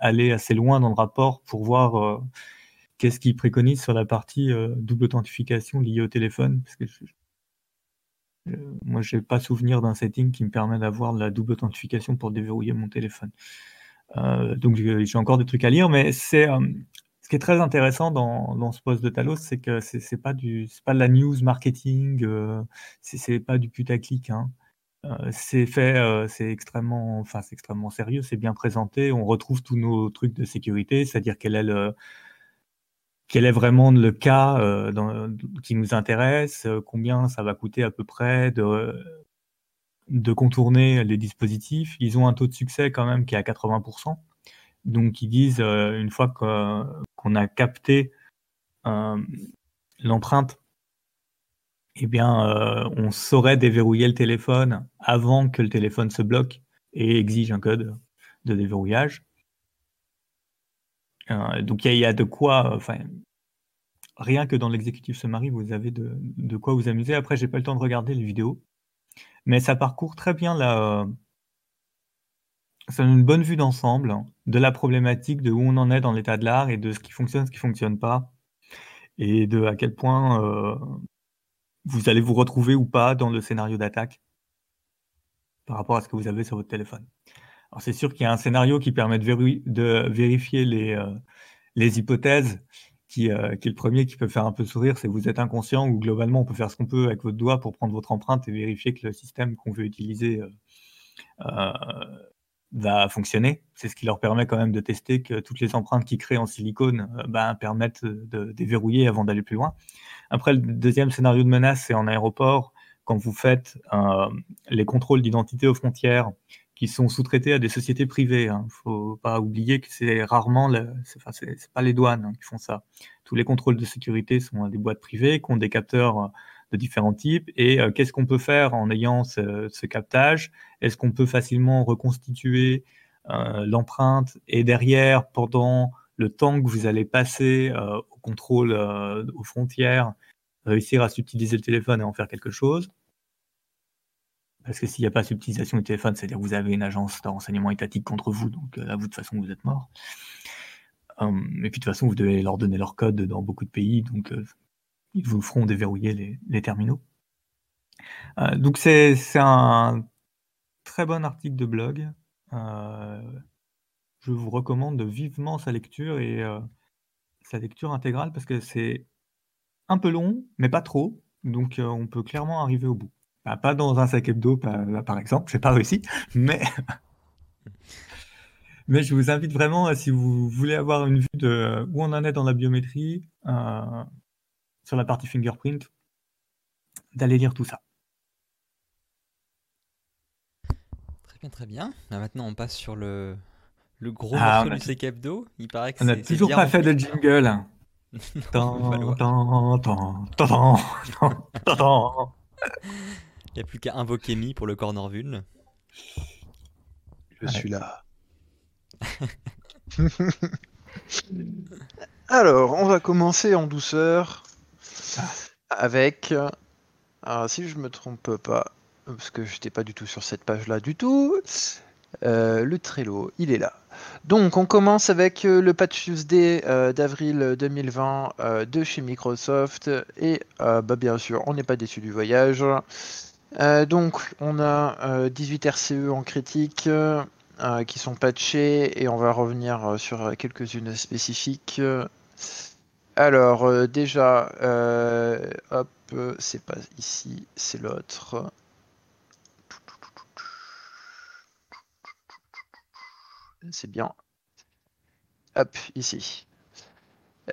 allé assez loin dans le rapport pour voir qu'est-ce qu'il préconise sur la partie double authentification liée au téléphone, parce que euh, moi, je n'ai pas souvenir d'un setting qui me permet d'avoir la double authentification pour déverrouiller mon téléphone. Euh, donc, j'ai encore des trucs à lire, mais c'est euh, ce qui est très intéressant dans, ce poste de Talos, c'est que c'est n'est pas pas de la news marketing, ce c'est pas du putaclic. Hein. c'est fait, c'est extrêmement, extrêmement sérieux, c'est bien présenté. On retrouve tous nos trucs de sécurité, c'est-à-dire quel est est vraiment le cas euh, qui nous intéresse, euh, combien ça va coûter à peu près de contourner les dispositifs. Ils ont un taux de succès quand même qui est à 80%. Donc ils disent, euh, une fois qu'on a capté l'empreinte, eh bien, on saurait déverrouiller le téléphone avant que le téléphone se bloque et exige un code de déverrouillage. Euh, donc il y, a de quoi, rien que dans l'exécutif summary, vous avez de, quoi vous amuser. Après, j'ai pas le temps de regarder les vidéos, mais ça parcourt très bien la, ça donne une bonne vue d'ensemble de la problématique, de où on en est dans l'état de l'art et de ce qui fonctionne, ce qui fonctionne pas, et de à quel point euh, vous allez vous retrouver ou pas dans le scénario d'attaque par rapport à ce que vous avez sur votre téléphone. Alors c'est sûr qu'il y a un scénario qui permet de, vérifier les, euh, les hypothèses, qui, euh, qui, est le premier qui peut faire un peu sourire, c'est vous êtes inconscient ou globalement on peut faire ce qu'on peut avec votre doigt pour prendre votre empreinte et vérifier que le système qu'on veut utiliser va fonctionner. C'est ce qui leur permet quand même de tester que toutes les empreintes qu'ils créent en silicone ben, permettent de déverrouiller avant d'aller plus loin. Après, le deuxième scénario de menace, c'est en aéroport, quand vous faites les contrôles d'identité aux frontières qui sont sous-traités à des sociétés privées. Il hein. ne faut pas oublier que c'est rarement, c'est pas les douanes hein, qui font ça. Tous les contrôles de sécurité sont à des boîtes privées qui ont des capteurs euh, de différents types. Et euh, qu'est-ce qu'on peut faire en ayant ce, captage? Est-ce qu'on peut facilement reconstituer euh, l'empreinte et derrière, pendant le temps que vous allez passer au contrôle aux frontières, réussir à subtiliser le téléphone et en faire quelque chose? Parce que s'il n'y a pas subtilisation du téléphone, c'est-à-dire que vous avez une agence de renseignement étatique contre vous, donc là, vous, de toute façon, vous êtes mort. Hum, et puis, de toute façon, vous devez leur donner leur code dans beaucoup de pays, donc ils vous feront déverrouiller les, terminaux. donc, c'est un très bon article de blog. je vous recommande vivement sa lecture et sa lecture intégrale parce que c'est un peu long, mais pas trop. Donc, on peut clairement arriver au bout. Bah, pas dans un sac hebdo, par, exemple, j'ai pas réussi, mais... mais je vous invite vraiment, si vous voulez avoir une vue de où on en est dans la biométrie, euh, sur la partie fingerprint, d'aller lire tout ça. Très bien, très bien. maintenant, on passe sur le, le gros ah, morceau du sac hebdo. Il paraît que on n'a toujours pas fait de jingle. Il n'y a plus qu'à invoquer Mi pour le corner vuln. Je suis là. Alors, on va commencer en douceur avec. Alors, si je me trompe pas, parce que je n'étais pas du tout sur cette page-là du tout, euh, le Trello, il est là. Donc, on commence avec euh, le patch Tuesday euh, d'avril 2020 de chez Microsoft. Et bah, bien sûr, on n'est pas déçu du voyage. Donc, on a 18 euh, RCE en critique qui sont patchés et on va revenir sur quelques-unes spécifiques. Alors, déjà, hop, c'est pas ici, c'est l'autre. C'est bien. Hop, ici.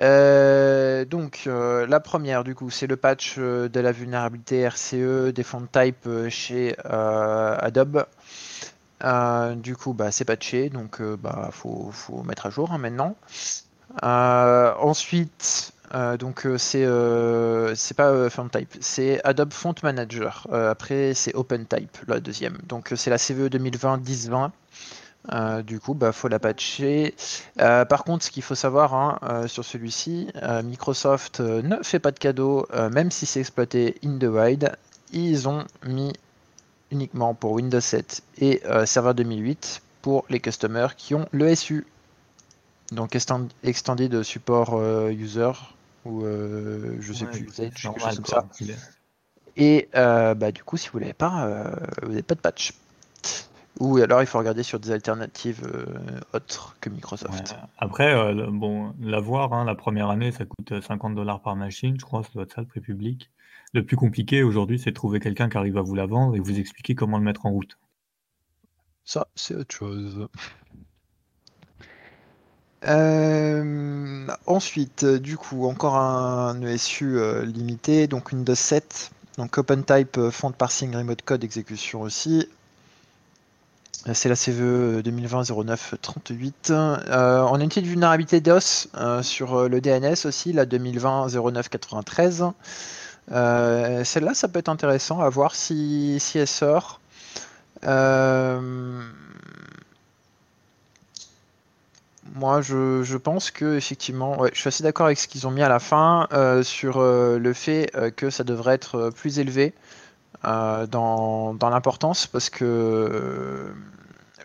Euh, donc euh, la première du coup c'est le patch euh, de la vulnérabilité RCE des font type chez Adobe. du coup bah, c'est patché donc bah faut, faut, mettre à jour hein, maintenant. Ensuite donc c'est c'est pas font type c'est Adobe Font Manager. après c'est OpenType la deuxième donc c'est la CVE 2020 1020. Euh, du coup, bah, faut la patcher. Euh, par contre, ce qu'il faut savoir hein, euh, sur celui-ci, Microsoft ne fait pas de cadeau, même si c'est exploité in the wild. Ils ont mis uniquement pour Windows 7 et Server 2008 pour les customers qui ont le SU. Donc Extended Support User ou je sais plus, quelque chose comme ça. Et bah, du coup, si vous l'avez pas, vous n'avez pas de patch. Ou alors il faut regarder sur des alternatives euh, autres que Microsoft. Après, euh, bon, l'avoir, hein, la première année, ça coûte 50 dollars par machine, je crois, ça doit être ça le prix public. Le plus compliqué aujourd'hui, c'est de trouver quelqu'un qui arrive à vous la vendre et vous expliquer comment le mettre en route. Ça, c'est autre chose. Euh, ensuite, du coup, encore un ESU limité, donc Windows 7, donc OpenType, Font Parsing, Remote Code, exécution aussi. C'est la CVE 2020-09-38. Euh, on a une petite vulnérabilité DOS euh, sur euh, le DNS aussi, la 2020-09-93. Celle-là, ça peut être intéressant à voir si, si elle sort. Moi, je, pense que effectivement, je suis assez d'accord avec ce qu'ils ont mis à la fin sur le fait que ça devrait être plus élevé dans, dans l'importance parce que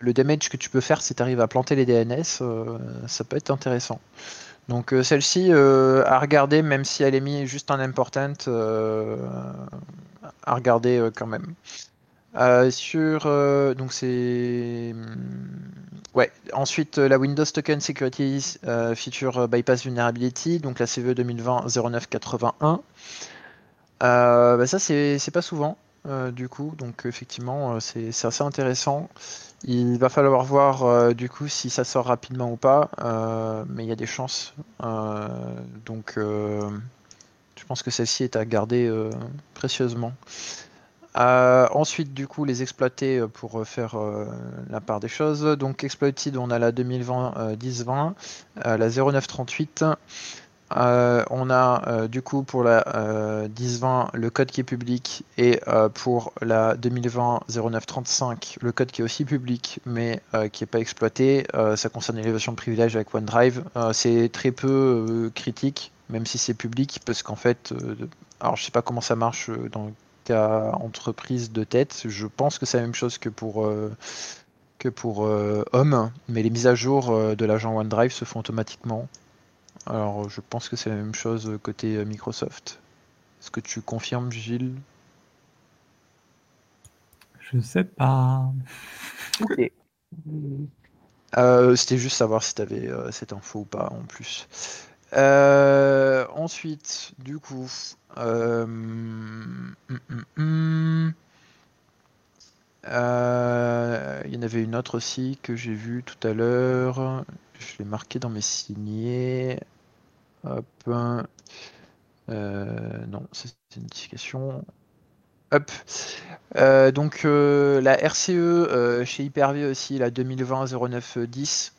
le damage que tu peux faire si tu arrives à planter les DNS, euh, ça peut être intéressant. Donc euh, celle-ci euh, à regarder, même si elle est mise juste en important, à regarder quand même. Sur donc c'est ouais ensuite la Windows Token Security feature bypass vulnerability donc la CVE 2020 0981 bah ça c'est pas souvent du coup donc effectivement c'est assez intéressant il va falloir voir euh, du coup si ça sort rapidement ou pas, euh, mais il y a des chances. Euh, donc je pense que celle-ci est à garder précieusement. Ensuite, du coup, les exploiter pour faire la part des choses. Donc, exploited, on a la 2020 10-20, la 0938, euh, on a euh, du coup pour la 1020 euh, le code qui est public et pour la 2020 0935 le code qui est aussi public mais qui n'est pas exploité. ça concerne l'élévation de privilèges avec OneDrive. c'est très peu critique même si c'est public parce qu'en fait alors je sais pas comment ça marche dans cas entreprise de tête. Je pense que c'est la même chose que pour que pour Home, mais les mises à jour de l'agent OneDrive se font automatiquement. Alors je pense que c'est la même chose côté Microsoft. Est-ce que tu confirmes, Gilles? Je sais pas. Ok. Euh, c'était juste savoir si tu avais euh, cette info ou pas en plus. Euh, ensuite, du coup, hum, hum, hum, il y en avait une autre aussi que j'ai vue tout à l'heure. Je l'ai marqué dans mes signés. Hop. non, c'est une notification. Hop. Euh, donc euh, la RCE euh, chez Hyper-V aussi, la 2020-09-10.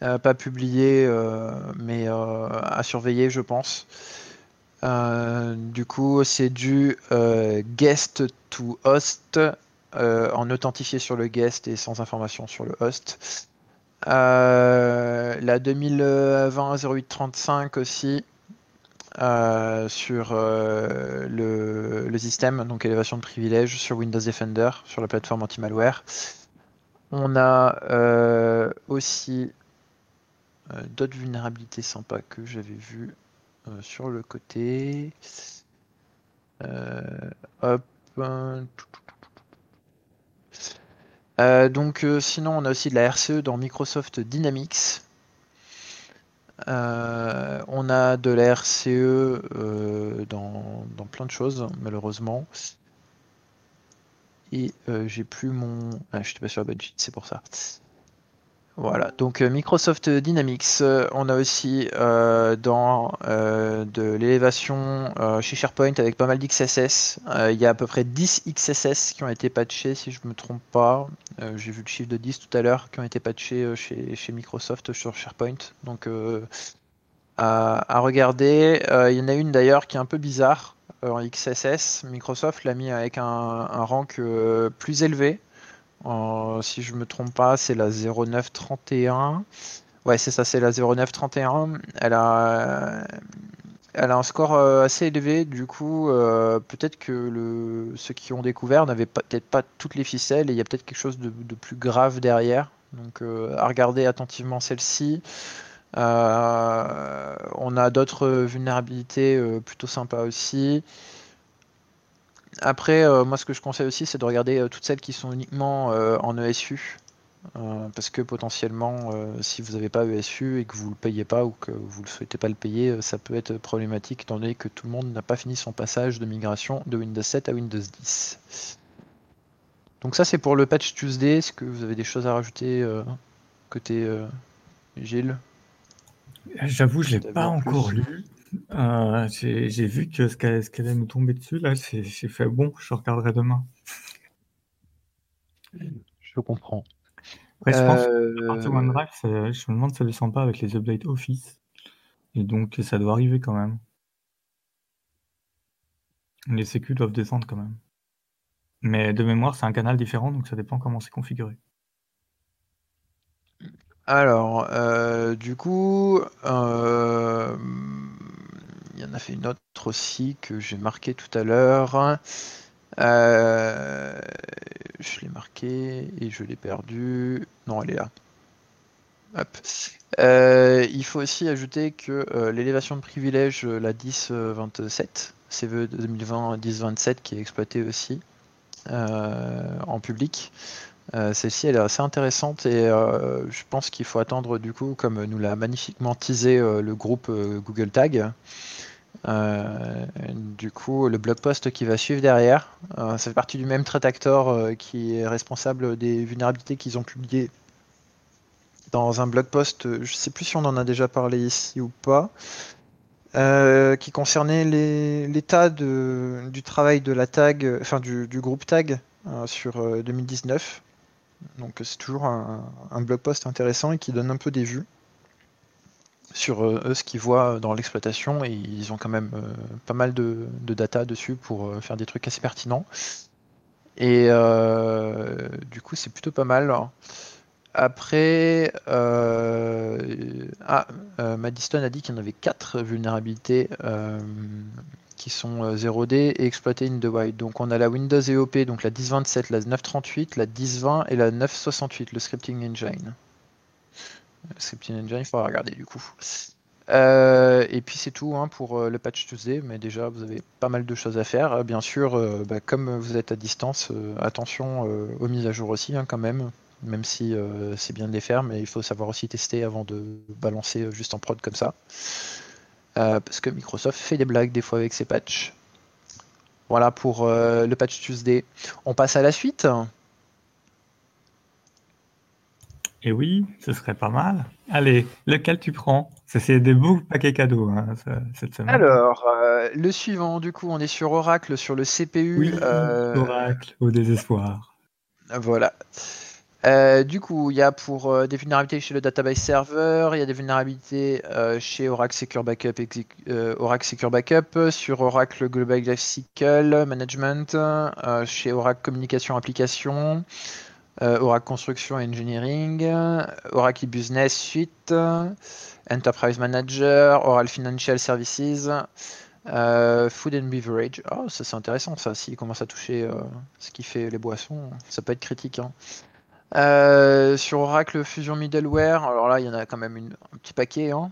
Pas publiée, mais à surveiller, je pense. du coup, c'est du guest to host en authentifié sur le guest et sans information sur le host. la 2020-08-35 aussi. Euh, sur euh, le, système, donc élévation de privilèges sur Windows Defender, sur la plateforme anti-malware. On a euh, aussi d'autres vulnérabilités sympas que j'avais vues sur le côté. donc sinon on a aussi de la RCE dans Microsoft Dynamics. Euh, on a de la RCE euh, dans, plein de choses, malheureusement. Et euh, j'ai plus mon. Ah, je suis pas sur la budget, c'est pour ça. Voilà, donc Microsoft Dynamics, on a aussi dans de l'élévation chez SharePoint avec pas mal d'XSS. il y a à peu près 10 XSS qui ont été patchés, si je me trompe pas. J'ai vu le chiffre de 10 tout à l'heure qui ont été patchés chez, chez, Microsoft sur SharePoint. Donc à, regarder. Il y en a une d'ailleurs qui est un peu bizarre en XSS. Microsoft l'a mis avec un rank plus élevé si je me trompe pas, c'est la 0931. Ouais, c'est ça, c'est la 0931. Elle a, elle a un score euh, assez élevé. Du coup, euh, peut-être que ceux qui ont découvert n'avaient peut-être pas toutes les ficelles et il y a peut-être quelque chose de, plus grave derrière. Donc, euh, à regarder attentivement celle-ci. on a d'autres vulnérabilités plutôt sympas aussi. Après, euh, moi, ce que je conseille aussi, c'est de regarder euh, toutes celles qui sont uniquement euh, en ESU. parce que potentiellement, si vous n'avez pas ESU et que vous ne le payez pas ou que vous ne souhaitez pas le payer, ça peut être problématique étant donné que tout le monde n'a pas fini son passage de migration de Windows 7 à Windows 10. Donc ça c'est pour le patch Tuesday. Est-ce que vous avez des choses à rajouter côté Gilles? J'avoue, je l'ai pas encore lu. Euh, j'ai vu que ce qu'elle allait nous tomber dessus, là, j'ai fait bon, je regarderai demain. Je comprends. je pense que partie euh, OneDrive, je me demande si ça descend pas avec les updates Office. Et donc, ça doit arriver quand même. Les sécu doivent descendre quand même. Mais de mémoire, c'est un canal différent, donc ça dépend comment c'est configuré. Alors, euh, du coup, il y en a fait une autre aussi que j'ai marqué tout à l'heure. Euh, je l'ai marqué et je l'ai perdu. Non, elle est là. Euh, il faut aussi ajouter que euh, l'élévation de privilège, la 1027, CV 2020-1027 qui est exploitée aussi en public. Celle-ci, elle est assez intéressante et je pense qu'il faut attendre du coup, comme nous l'a magnifiquement teasé le groupe Google Tag, euh, du coup, le blog post qui va suivre derrière, euh, ça fait partie du même threat actor euh, qui est responsable des vulnérabilités qu'ils ont publiées dans un blog post, je ne sais plus si on en a déjà parlé ici ou pas, qui concernait l'état du travail de la tag, enfin du, groupe tag sur 2019. Donc c'est toujours un, blog post intéressant et qui donne un peu des vues sur euh, eux ce qu'ils voient dans l'exploitation et ils ont quand même euh, pas mal de, data dessus pour euh, faire des trucs assez pertinents. Et du coup, c'est plutôt pas mal. Après, ah, Madiston a dit qu'il y en avait quatre vulnérabilités qui sont 0D et exploiter in the wild. Donc on a la Windows EOP, donc la 1027, la 938, la 1020 et la 968, le scripting engine. Scripting engine, il faudra regarder du coup. Euh, et puis c'est tout hein, pour euh, le patch Tuesday, mais déjà vous avez pas mal de choses à faire. Euh, bien sûr, bah, comme vous êtes à distance, attention aux mises à jour aussi hein, quand même, même si c'est bien de les faire, mais il faut savoir aussi tester avant de balancer juste en prod comme ça. parce que Microsoft fait des blagues des fois avec ses patchs. Voilà pour le patch Tuesday. On passe à la suite. Et oui, ce serait pas mal. Allez, lequel tu prends? C'est des beaux paquets cadeaux hein, cette semaine. Alors, euh, le suivant, du coup, on est sur Oracle, sur le CPU. Oui, euh, Oracle, au désespoir. Voilà. Euh, du coup, il y a pour des vulnérabilités chez le database server, il y a des vulnérabilités chez Oracle Secure Backup, Oracle Secure Backup, sur Oracle Global Lifecycle Management, chez Oracle Communication Application, Oracle Construction Engineering, Oracle Business Suite, Enterprise Manager, Oracle Financial Services, euh, Food and Beverage. Oh, ça c'est intéressant ça, s'il commence à toucher euh, ce qui fait les boissons, ça peut être critique. Hein. sur Oracle Fusion Middleware, alors là il y en a quand même un petit paquet. Hein.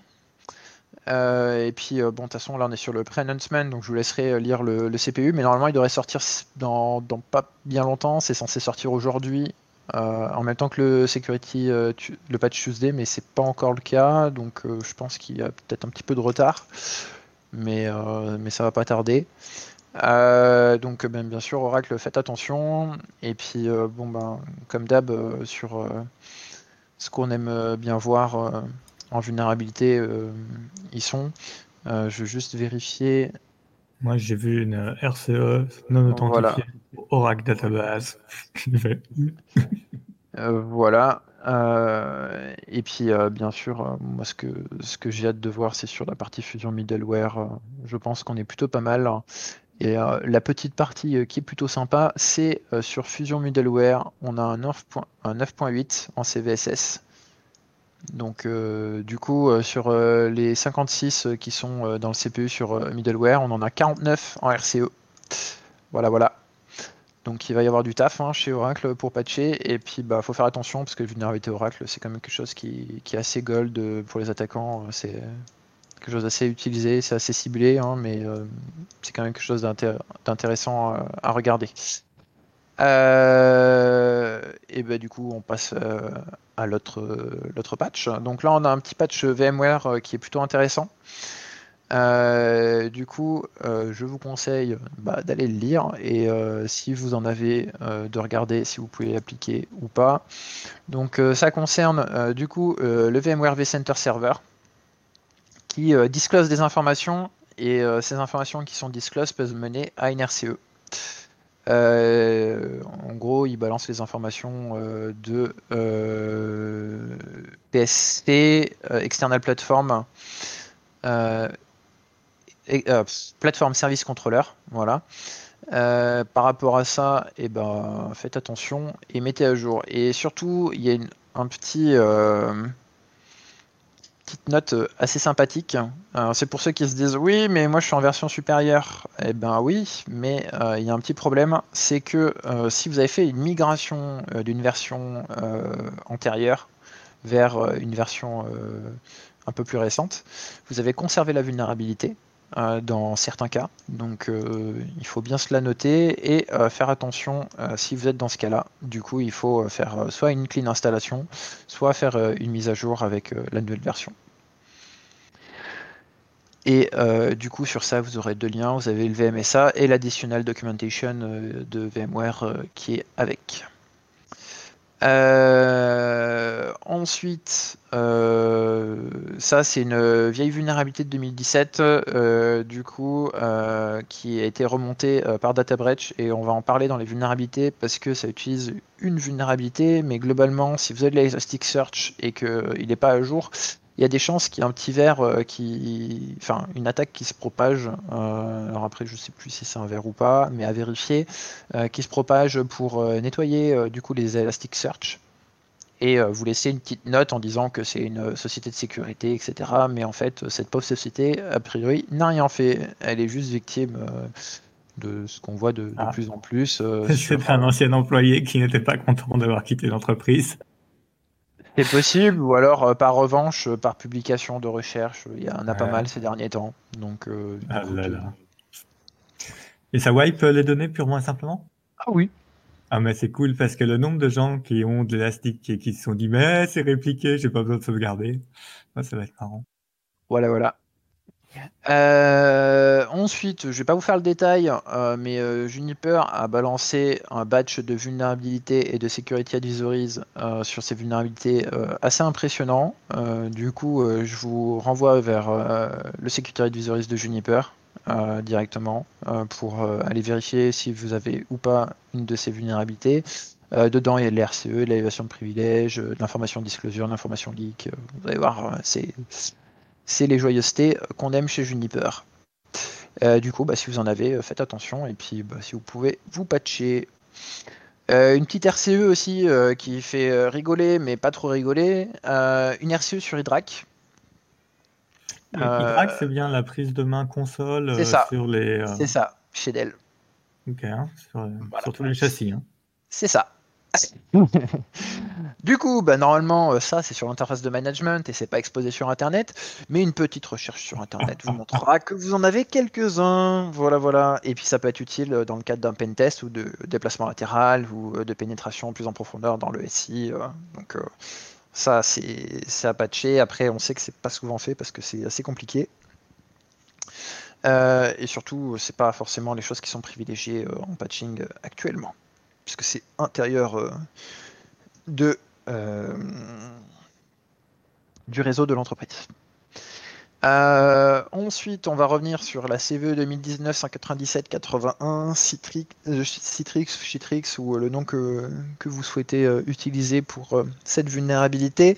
et puis, bon, de toute façon, là on est sur le pre-announcement, donc je vous laisserai lire le, CPU, mais normalement il devrait sortir dans pas bien longtemps, c'est censé sortir aujourd'hui euh, en même temps que le security, euh, le patch Tuesday, mais c'est pas encore le cas, donc euh, je pense qu'il y a peut-être un petit peu de retard, mais, mais ça va pas tarder. donc ben, bien sûr Oracle faites attention et puis bon ben comme d'hab sur ce qu'on aime bien voir en vulnérabilité ils sont. Je veux juste vérifier. Moi j'ai vu une RCE non authentifiée Oracle Database. Euh, voilà. Euh, et puis, euh, bien sûr, moi, ce que, ce que j'ai hâte de voir, c'est sur la partie fusion middleware. je pense qu'on est plutôt pas mal. Et la petite partie qui est plutôt sympa, c'est sur Fusion Middleware, on a un 9.8 en CVSS. Donc, du coup, sur les 56 qui sont dans le CPU sur middleware, on en a 49 en RCE. Voilà, voilà. Donc il va y avoir du taf hein, chez Oracle pour patcher. Et puis bah faut faire attention parce que la vulnérabilité Oracle, c'est quand même quelque chose qui, est assez gold euh, pour les attaquants. C'est quelque chose d'assez utilisé, c'est assez ciblé, hein, mais euh, c'est quand même quelque chose d'intéressant euh, à regarder. et bah, du coup, on passe à l'autre patch. Donc là, on a un petit patch VMware qui est plutôt intéressant. Euh, du coup, euh, je vous conseille bah, d'aller le lire et euh, si vous en avez, de regarder si vous pouvez l'appliquer ou pas. Donc ça concerne du coup le VMware vCenter Server qui disclose des informations et ces informations qui sont disclosed peuvent mener à une RCE. en gros, il balance les informations de PSP, External Platform, plateforme service contrôleur, voilà. Euh, par rapport à ça, eh ben, faites attention et mettez à jour. Et surtout, il y a une, un petit euh, petite note assez sympathique. C'est pour ceux qui se disent oui, mais moi je suis en version supérieure. Eh ben oui, mais il y a un petit problème, c'est que si vous avez fait une migration d'une version antérieure vers une version un peu plus récente, vous avez conservé la vulnérabilité euh, dans certains cas. Donc euh, il faut bien se la noter et euh, faire attention si vous êtes dans ce cas-là. Du coup, il faut faire soit une clean installation, soit faire une mise à jour avec la nouvelle version. Et du coup, sur ça, vous aurez deux liens. Vous avez le VMSA et l'additional documentation de VMware qui est avec. Euh, ensuite, euh, ça c'est une vieille vulnérabilité de 2017, euh, du coup, qui a été remontée par Data Breach et on va en parler dans les vulnérabilités parce que ça utilise une vulnérabilité, mais globalement, si vous avez de l'Elasticsearch et qu'il n'est pas à jour, il y a des chances qu'il y ait un petit verre euh, qui. Enfin, une attaque qui se propage. Euh, alors après, je ne sais plus si c'est un verre ou pas, mais à vérifier. Euh, qui se propage pour nettoyer du coup les Elasticsearch. et vous laissez une petite note en disant que c'est une société de sécurité, etc. Mais en fait, cette pauvre société, a priori, n'a rien fait. Elle est juste victime de ce qu'on voit de, Ah. plus en plus. C'est un ancien employé qui n'était pas content d'avoir quitté l'entreprise. C'est possible, ou alors euh, par revanche, euh, par publication de recherche, il y en a pas Ouais. mal ces derniers temps. Donc, euh, Ah coup, là là. Et ça wipe les données purement et simplement? Ah oui. Ah mais c'est cool parce que le nombre de gens qui ont de l'élastique et qui se sont dit mais c'est répliqué, j'ai pas besoin de sauvegarder, Ouais, ça va être marrant. Voilà, voilà. Euh, ensuite, je vais pas vous faire le détail, euh, mais euh, Juniper a balancé un batch de vulnérabilités et de security advisories sur ces vulnérabilités assez impressionnant. Du coup, je vous renvoie vers le security advisories de Juniper directement pour aller vérifier si vous avez ou pas une de ces vulnérabilités. Dedans, il y a de l'RCE, de l'évaluation de privilèges, de l'information disclosure, de l'information leak. vous allez voir, c'est c'est les joyeusetés qu'on aime chez Juniper. Euh, du coup, bah, si vous en avez, euh, faites attention. Et puis, bah, si vous pouvez, vous patcher. Euh, une petite RCE aussi euh, qui fait euh, rigoler, mais pas trop rigoler. Euh, une RCE sur Hydrac. Euh, Hydrax, c'est bien la prise de main console c'est euh, ça. sur les. euh, C'est ça, chez Dell. ok, hein, sur, euh, Voilà. sur tous les châssis. hein. C'est ça. du coup, bah, normalement, euh, ça c'est sur l'interface de management et c'est pas exposé sur Internet, mais une petite recherche sur Internet vous montrera que vous en avez quelques-uns. Voilà, voilà. Et puis ça peut être utile euh, dans le cadre d'un pentest ou de déplacement latéral ou euh, de pénétration plus en profondeur dans le SI. Donc ça c'est à patcher. Après, on sait que c'est pas souvent fait parce que c'est assez compliqué. Et surtout, c'est pas forcément les choses qui sont privilégiées en patching actuellement puisque c'est intérieur euh, euh, du réseau de l'entreprise. Euh, ensuite, on va revenir sur la CVE 2019-197-81, Citrix, euh, Citrix, Citrix, ou le nom que, vous souhaitez utiliser pour cette vulnérabilité.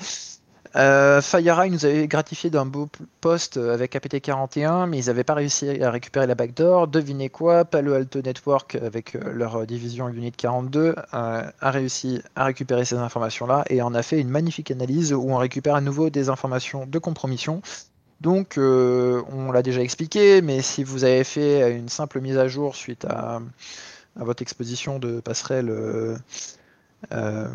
Euh, FireEye nous avait gratifié d'un beau p- post euh, avec APT41, mais ils n'avaient pas réussi à récupérer la backdoor. Devinez quoi Palo Alto Network, avec euh, leur division Unit 42, euh, a réussi à récupérer ces informations-là et en a fait une magnifique analyse où on récupère à nouveau des informations de compromission. Donc, on l'a déjà expliqué, mais si vous avez fait une simple mise à jour suite à, votre exposition de passerelle euh, euh, pff, euh,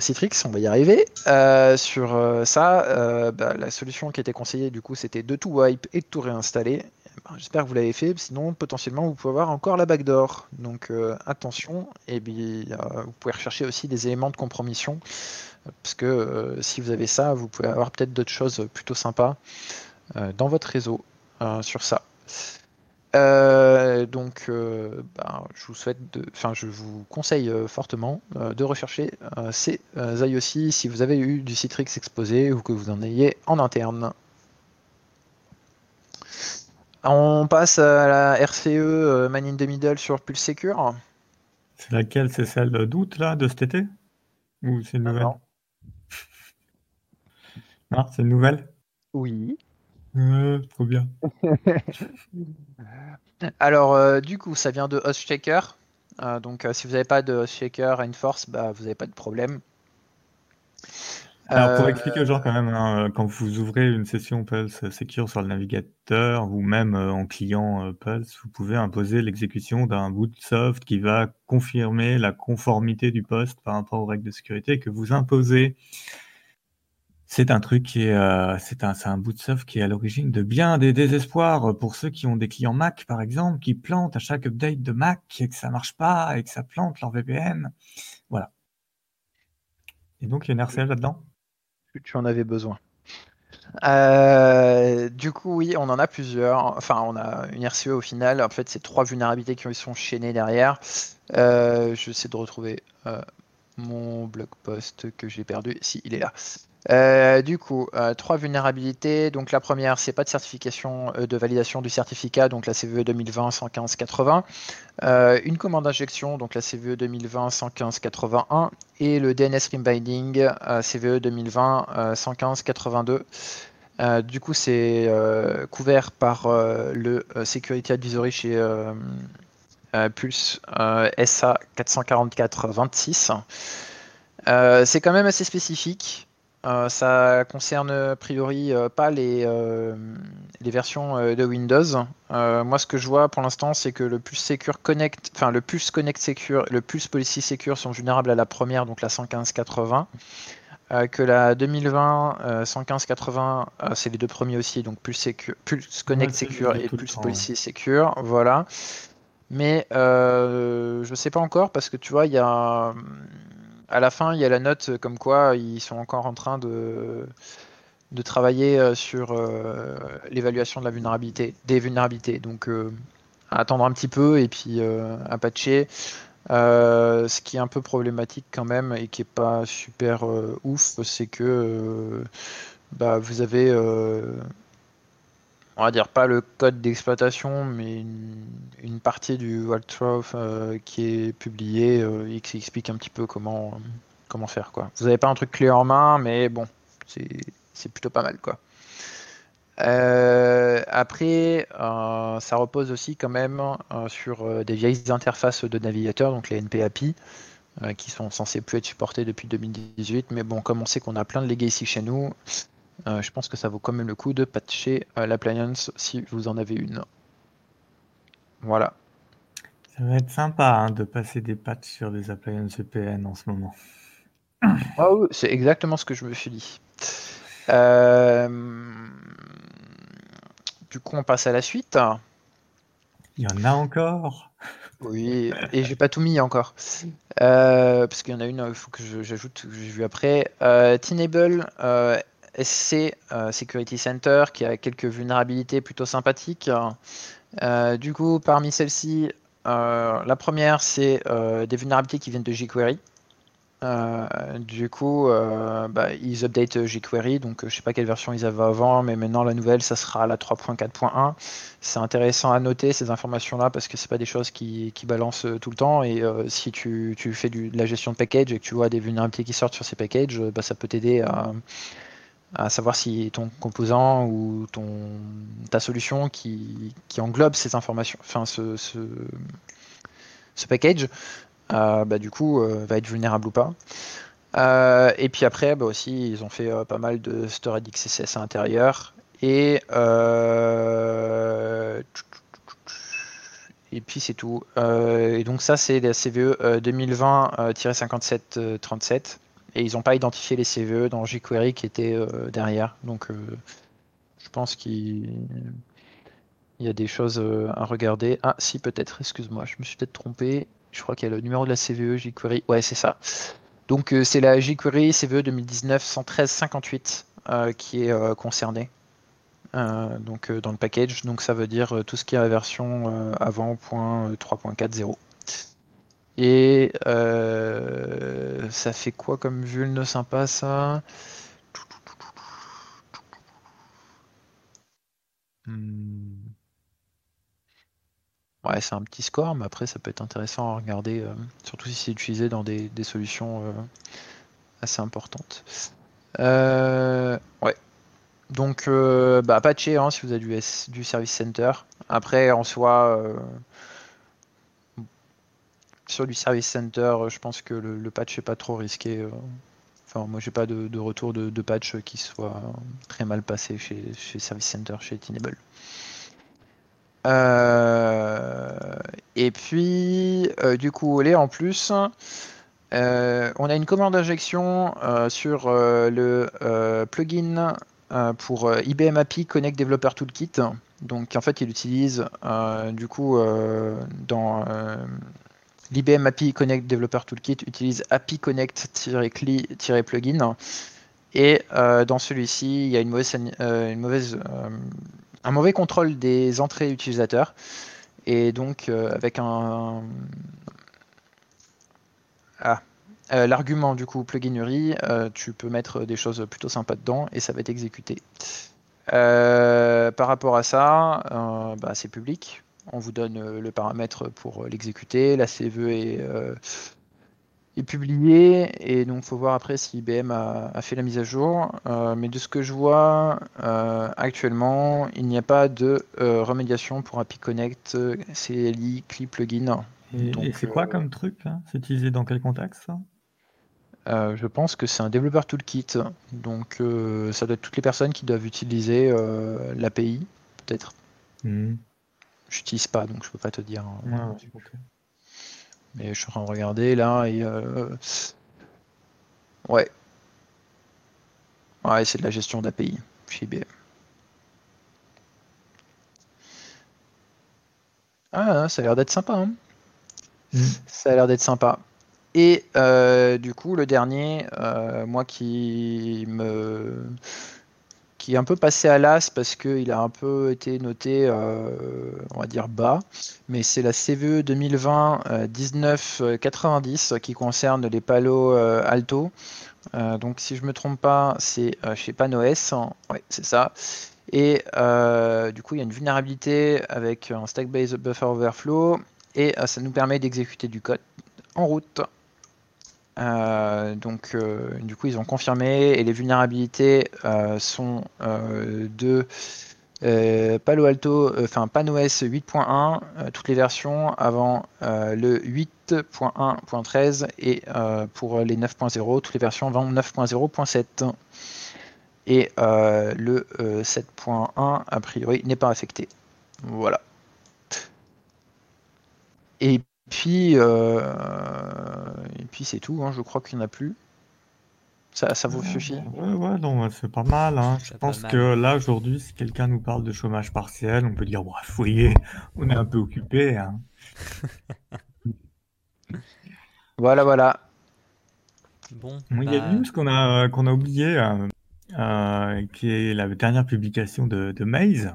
Citrix, on va y arriver. Euh, sur euh, ça, euh, bah, la solution qui était conseillée, du coup, c'était de tout wipe et de tout réinstaller. Ben, J'espère que vous l'avez fait, sinon potentiellement vous pouvez avoir encore la backdoor. Donc euh, attention, et euh, vous pouvez rechercher aussi des éléments de compromission, euh, parce que euh, si vous avez ça, vous pouvez avoir peut-être d'autres choses plutôt sympas euh, dans votre réseau euh, sur ça. Euh, donc, euh, ben, je vous souhaite, de, enfin, je vous conseille euh, fortement de rechercher ces IOC si vous avez eu du Citrix exposé ou que vous en ayez en interne. On passe à la RCE Man in the Middle sur Pulse Secure. C'est laquelle? C'est celle d'août, là, de cet été? Ou c'est une nouvelle? non. Non, c'est une nouvelle? Oui. Euh, Trop bien. Alors, euh, du coup, ça vient de HostShaker. Euh, donc, euh, si vous n'avez pas de HostShaker Enforce, bah, vous n'avez pas de problème. Alors, pour expliquer aux gens quand même, hein, quand vous ouvrez une session Pulse Secure sur le navigateur ou même en client Pulse, vous pouvez imposer l'exécution d'un bout de soft qui va confirmer la conformité du poste par rapport aux règles de sécurité que vous imposez. C'est un truc qui est, euh, c'est un, un bout de soft qui est à l'origine de bien des désespoirs pour ceux qui ont des clients Mac, par exemple, qui plantent à chaque update de Mac et que ça marche pas et que ça plante leur VPN. Voilà. Et donc, il y a une RCL là-dedans? tu- en avais besoin. Euh, du coup, oui, on en a plusieurs. Enfin, on a une RCE au final. En fait, c'est trois vulnérabilités qui sont chaînées derrière. Euh, J'essaie de retrouver euh, mon blog post que j'ai perdu. Si, il est là. Euh, du coup, euh, trois vulnérabilités. Donc la première, c'est pas de certification euh, de validation du certificat, donc la CVE 2020 115 80. Euh, une commande d'injection, donc la CVE 2020 115 81 et le DNS Rebinding euh, CVE 2020 euh, 115 82. Euh, du coup, c'est couvert par le Security Advisory chez, Pulse SA 444-26. c'est quand même assez spécifique. Ça concerne a priori pas les, les versions de Windows. moi, ce que je vois pour l'instant, c'est que le Pulse Secure Connect, enfin le Pulse Connect Secure, le Pulse Policy Secure sont vulnérables à la première, donc la 115.80. Euh, que la 2020 115-80, euh, euh, c'est les deux premiers aussi, donc Pulse, Connect Secure et Pulse Policy Secure, voilà. Mais je ne sais pas encore parce que tu vois, il y a à la fin, il y a la note comme quoi ils sont encore en train de, de travailler sur l'évaluation de la vulnérabilité, des vulnérabilités. Donc, attendre un petit peu et puis à patcher. Euh, ce qui est un peu problématique quand même et qui est pas super euh, ouf, c'est que euh, bah, vous avez, on va dire pas le code d'exploitation, mais une, partie du Waltroth qui est publié et qui explique un petit peu comment, comment faire. Quoi. Vous n'avez pas un truc clé en main, mais bon, c'est plutôt pas mal. quoi. Euh, après, euh, ça repose aussi quand même euh, sur des vieilles interfaces de navigateurs, donc les NPAPI, qui sont censés plus être supportés depuis 2018. Mais bon, comme on sait qu'on a plein de legacy chez nous, je pense que ça vaut quand même le coup de patcher l'appliance si vous en avez une. Voilà. Ça va être sympa hein, de passer des patchs sur des appliances EPN en ce moment. Ah c'est exactement ce que je me suis dit. Euh, du coup, on passe à la suite. Il y en a encore. Oui, et j'ai pas tout mis encore. Euh, parce qu'il y en a une, il faut que j'ajoute, que j'ai vu après. Euh, euh, SC Security Center, qui a quelques vulnérabilités plutôt sympathiques. du coup, parmi celles-ci, la première, c'est des vulnérabilités qui viennent de jQuery. Euh, du coup, euh, bah, ils update jQuery, donc euh, je sais pas quelle version ils avaient avant, mais maintenant la nouvelle, ça sera la 3.4.1. C'est intéressant à noter ces informations-là parce que c'est pas des choses qui, balancent tout le temps. Et si tu, fais de la gestion de package et que tu vois des vulnérabilités qui sortent sur ces packages, bah, ça peut t'aider à, savoir si ton composant ou ton, ta solution qui, englobe ces informations, enfin ce, ce package, euh, bah, du coup, euh, va être vulnérable ou pas. Euh, et puis après, bah, aussi, ils ont fait pas mal de storage XSS à l'intérieur. Et, et puis c'est tout. et donc ça, c'est la CVE 2020-5737. Et ils n'ont pas identifié les CVE dans jQuery qui étaient euh, derrière. Donc euh, je pense qu'il y a des choses euh, à regarder. Ah si peut-être, excuse-moi, je me suis peut-être trompé. Je crois qu'il y a le numéro de la CVE jQuery. Ouais c'est ça. Donc c'est la jQuery CVE 2019 113 58 qui est concernée. Donc dans le package. Donc ça veut dire tout ce qui est la version avant 3.40. Et euh, ça fait quoi comme vulne sympa ça? Hmm. Ouais, c'est un petit score, mais après ça peut être intéressant à regarder, euh, surtout si c'est utilisé dans des, solutions euh, assez importantes. ouais. Donc bah, Apache hein, si vous avez du, S, du Service Center. Après en soi sur du Service Center, je pense que le, patch n'est pas trop risqué. Enfin, moi, j'ai pas de, retour de, patch qui soit très mal passé chez, chez Service Center, chez Tenable. Euh, et puis, euh, du coup, là, en plus, euh, on a une commande d'injection sur le plugin pour IBM API Connect Developer Toolkit. Donc, en fait, il utilise du coup dans l'IBM API Connect Developer Toolkit utilise API Connect-CLI-plugin. Et dans celui-ci, il y a une mauvaise, une mauvaise un mauvais contrôle des entrées utilisateurs. Et donc, euh, avec un. Ah, euh, l'argument du coup pluginerie, euh, tu peux mettre des choses plutôt sympas dedans et ça va être exécuté. par rapport à ça, bah, c'est public. On vous donne le paramètre pour l'exécuter. La CVE est, est publié et donc faut voir après si IBM a, fait la mise à jour. Euh, mais de ce que je vois euh, actuellement, il n'y a pas de euh, remédiation pour API Connect, CLI, Clip Plugin. Et, c'est quoi comme truc C'est utilisé dans quel contexte Je pense que c'est un développeur toolkit. Donc ça doit être toutes les personnes qui doivent utiliser l'API, peut-être. Hmm. Je n'utilise pas, donc je peux pas te dire. Hein. Mais je suis en train de regarder là et. Euh, ouais. Ouais, c'est de la gestion d'API chez IBM. Ah, ça a l'air d'être sympa. Hein. Mm. Ça a l'air d'être sympa. Et euh, du coup, le dernier, euh, moi qui me qui est un peu passé à l'as parce qu'il a un peu été noté, euh, on va dire bas, mais c'est la CVE 2020 1990 qui concerne les Palo euh, Alto. Euh, donc si je me trompe pas, c'est chez PanOS, ouais, c'est ça. Et du coup, il y a une vulnérabilité avec un stack-based buffer overflow et ça nous permet d'exécuter du code en route. Euh, donc, euh, du coup, ils ont confirmé et les vulnérabilités euh, sont de Palo Alto, enfin PanOS 8.1, toutes les versions avant le 8.1.13 et pour les 9.0, toutes les versions avant 9.0.7. Et le 7.1, a priori, n'est pas affecté. Voilà. Puis, euh, et puis c'est tout, hein, je crois qu'il n'y en a plus. Ça, ça vous suffit Ouais, ouais, non, c'est pas mal. Hein. Je pense que là, aujourd'hui, si quelqu'un nous parle de chômage partiel, on peut dire, vous voyez, on est un peu occupé. Hein. voilà, voilà. Bon, Il y a une news qu'on a, qu'on a oublié, euh, euh, qui est la dernière publication de, de Maze.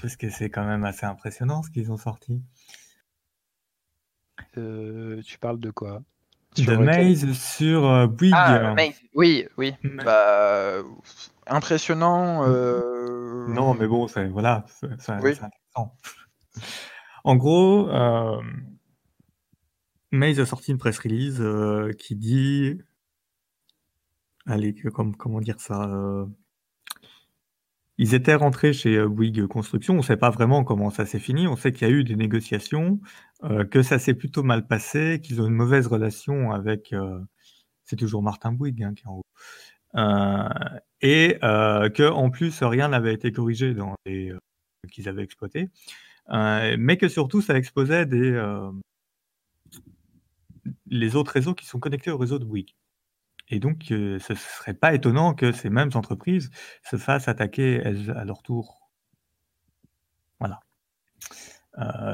Parce que c'est quand même assez impressionnant ce qu'ils ont sorti. Euh, tu parles de quoi? De Maze sur euh, Bouygues. Ah, oui, oui. Bah, impressionnant. Euh, non, mais bon, c'est voilà, En gros, Maze a sorti une press release qui dit, allez, comment dire ça ils étaient rentrés chez euh, Bouygues Construction. On ne sait pas vraiment comment ça s'est fini. On sait qu'il y a eu des négociations, euh, que ça s'est plutôt mal passé, qu'ils ont une mauvaise relation avec. Euh, c'est toujours Martin Bouygues hein, qui est en haut. et que en plus rien n'avait été corrigé dans les qu'ils avaient exploités, mais que surtout ça exposait des les autres réseaux qui sont connectés au réseau de Bouygues. Et donc, ce ne serait pas étonnant que ces mêmes entreprises se fassent attaquer à leur tour. Voilà.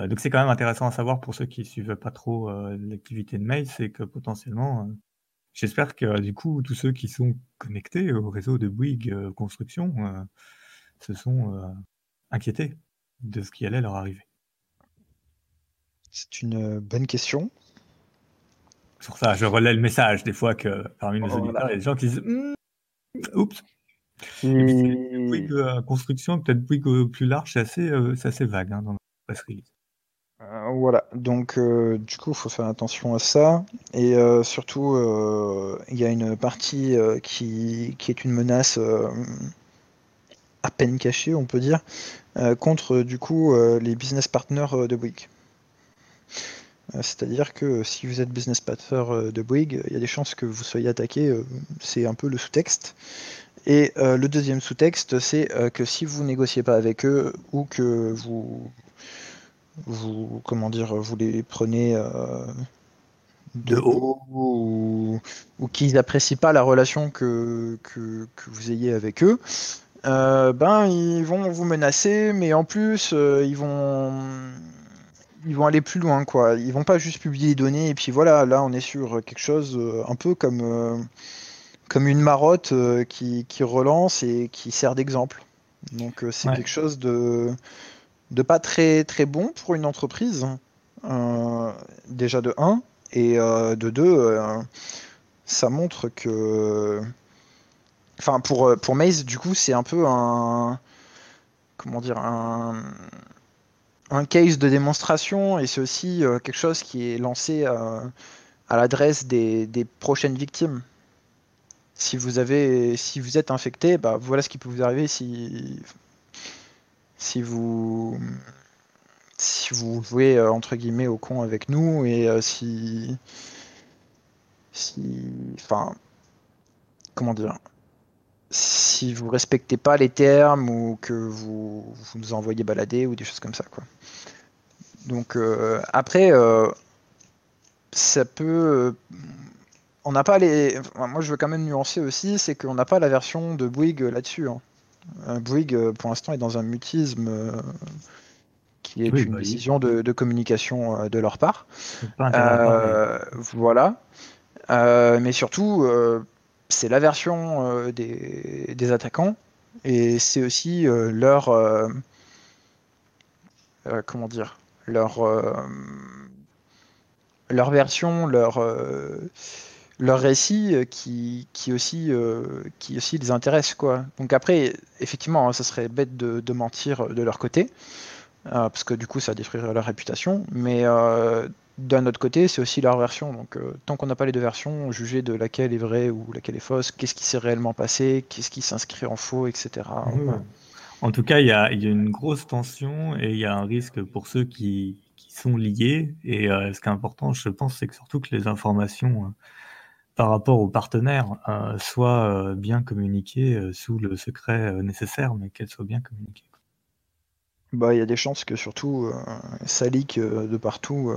donc c'est quand même intéressant à savoir pour ceux qui ne suivent pas trop l'activité de mail, c'est que potentiellement, j'espère que du coup, tous ceux qui sont connectés au réseau de Bouygues Construction se sont inquiétés de ce qui allait leur arriver. C'est une bonne question sur ça, je relais le message des fois que parmi nos auditeurs, il y a des gens qui disent hmm, Oups Oui, euh, construction, peut-être Bouygues plus large, c'est assez, euh, assez, vague hein, dans la presse release. Euh, voilà, donc du coup, il faut faire attention à ça. Et surtout, il y a une partie qui, qui, est une menace à peine cachée, on peut dire, contre du coup les business partners de Bouygues. Euh, c'est-à-dire que si vous êtes business partner euh, de Bouygues, il y a des chances que vous soyez attaqué. Euh, c'est un peu le sous-texte. Et le deuxième sous-texte, c'est que si vous négociez pas avec eux ou que vous, vous comment dire, vous les prenez de haut ou, qu'ils n'apprécient pas la relation que, que, vous ayez avec eux, ben ils vont vous menacer, mais en plus ils vont ils vont aller plus loin, quoi. Ils vont pas juste publier les données et puis voilà, là on est sur quelque chose euh, un peu comme, euh, comme une marotte euh, qui, relance et qui sert d'exemple. Donc c'est quelque chose de, de pas très très bon pour une entreprise, déjà de 1, et de 2, ça montre que. Enfin, pour, pour Maze, du coup, c'est un peu un. Comment dire Un un case de démonstration et c'est aussi quelque chose qui est lancé à l'adresse des, prochaines victimes. Si vous avez, si vous êtes infecté, bah, voilà ce qui peut vous arriver si, si vous, si vous jouez entre guillemets au con avec nous et si, si, enfin, comment dire, si vous respectez pas les termes ou que vous, vous nous envoyez balader ou des choses comme ça, quoi. Donc euh, après, euh, ça peut, euh, on n'a pas les, moi je veux quand même nuancer aussi, c'est qu'on n'a pas la version de Bouygues là-dessus. Hein. Bouygues pour l'instant est dans un mutisme qui est une bah décision de, communication de leur part. Voilà. mais surtout, c'est la version des, attaquants et c'est aussi leur comment dire leur leur version leur leur récit qui, qui aussi qui aussi les intéresse quoi donc après effectivement hein, ça serait bête de, mentir de leur côté parce que du coup ça détruirait leur réputation mais d'un autre côté, c'est aussi leur version. Donc, euh, tant qu'on n'a pas les deux versions, juger de laquelle est vraie ou laquelle est fausse, qu'est-ce qui s'est réellement passé, qu'est-ce qui s'inscrit en faux, etc. En tout cas, il y, a, une grosse tension et il y a un risque pour ceux qui, sont liés. Et euh, ce qui est important, je pense, c'est que surtout que les informations euh, par rapport aux partenaires soient bien communiquées sous le secret nécessaire, mais qu'elles soient bien communiquées. Bah, il y a des chances que surtout ça leak de partout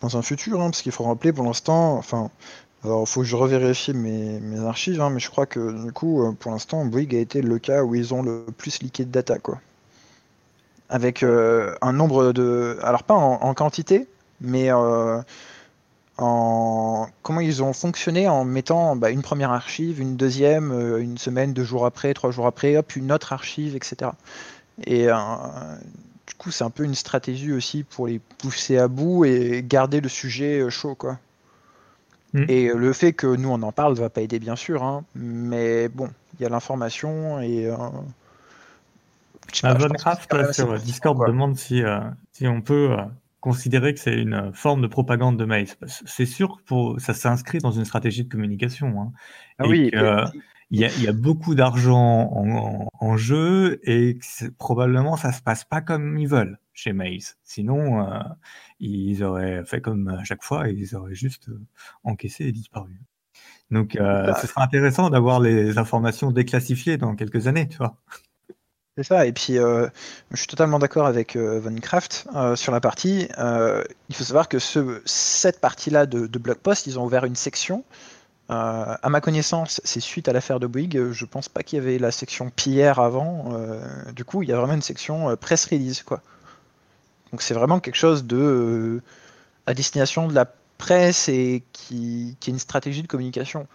dans un futur, hein, parce qu'il faut rappeler pour l'instant, enfin, il faut que je revérifie mes, archives, hein, mais je crois que du coup, euh, pour l'instant, Bouygues a été le cas où ils ont le plus liqué de data, quoi. Avec euh, un nombre de. Alors pas en, quantité, mais euh, en comment ils ont fonctionné en mettant bah, une première archive, une deuxième, une semaine, deux jours après, trois jours après, hop, une autre archive, etc. Et du coup, c'est un peu une stratégie aussi pour les pousser à bout et garder le sujet chaud, quoi. Mm. Et euh, le fait que nous on en parle va pas aider, bien sûr, hein, mais bon, il y a l'information et. Euh, ah, sur Discord demande si, si on peut considérer que c'est une forme de propagande de maïs. C'est sûr que pour, ça s'inscrit dans une stratégie de communication. Hein. Ah oui, il y a, beaucoup d'argent en, jeu et probablement ça se passe pas comme ils veulent chez Maze. Sinon, euh, ils auraient fait comme à chaque fois et ils auraient juste euh, encaissé et disparu. Donc, euh, ce sera intéressant d'avoir les informations déclassifiées dans quelques années, tu vois. C'est ça, et puis je suis totalement d'accord avec Von Kraft sur la partie. il faut savoir que ce, cette partie-là de, de Blog Post, ils ont ouvert une section euh, à ma connaissance, c'est suite à l'affaire de Bouygues. Je pense pas qu'il y avait la section PR avant. Euh, du coup, il y a vraiment une section euh, press release, quoi. Donc c'est vraiment quelque chose de à destination de la presse et qui, est une stratégie de communication.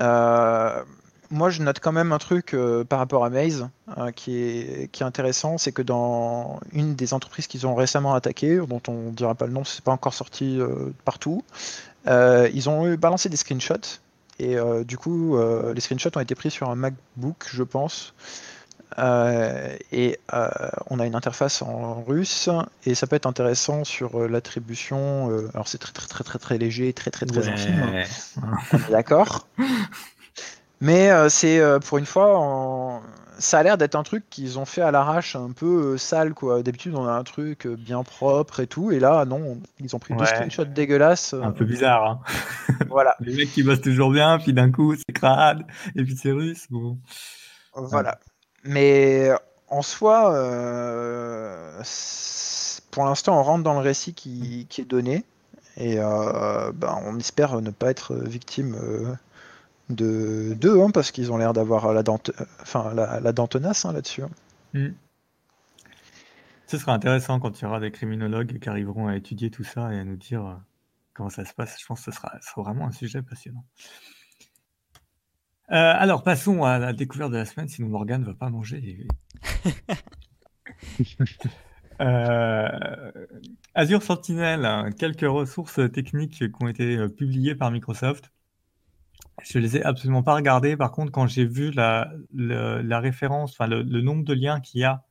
moi, je note quand même un truc par rapport à Maze qui, est, intéressant, c'est que dans une des entreprises qu'ils ont récemment attaquées, dont on ne dira pas le nom, c'est pas encore sorti partout, euh, ils ont balancé des screenshots et euh, du coup, euh, les screenshots ont été pris sur un MacBook, je pense. et on a une interface en russe et ça peut être intéressant sur l'attribution. alors c'est très très très très très léger, très très très infime. D'accord. Mais c'est pour une fois en ça a l'air d'être un truc qu'ils ont fait à l'arrache, un peu euh, sale quoi. D'habitude, on a un truc euh, bien propre et tout, et là, non, ils ont pris deux screenshots dégueulasses. Un peu bizarre, hein. Voilà. Les mecs qui bossent toujours bien, puis d'un coup, c'est crade, et puis c'est russe. Bon. Voilà. Mais en soi, euh, pour l'instant, on rentre dans le récit qui, est donné, et ben, on espère ne pas être victime de deux, hein, parce qu'ils ont l'air d'avoir la, dent, enfin, la, la dent tenace hein, là-dessus. Hein. Hmm. Ce sera intéressant quand il y aura des criminologues qui arriveront à étudier tout ça et à nous dire euh, comment ça se passe. Je pense que ce sera, vraiment un sujet passionnant. Euh, alors, passons à la découverte de la semaine, sinon Morgane ne va pas manger. Euh, Azure Sentinel, quelques ressources techniques qui ont été publiées par Microsoft. Je les ai absolument pas regardés. Par contre, quand j'ai vu la, référence, enfin le, nombre de liens qu'il y a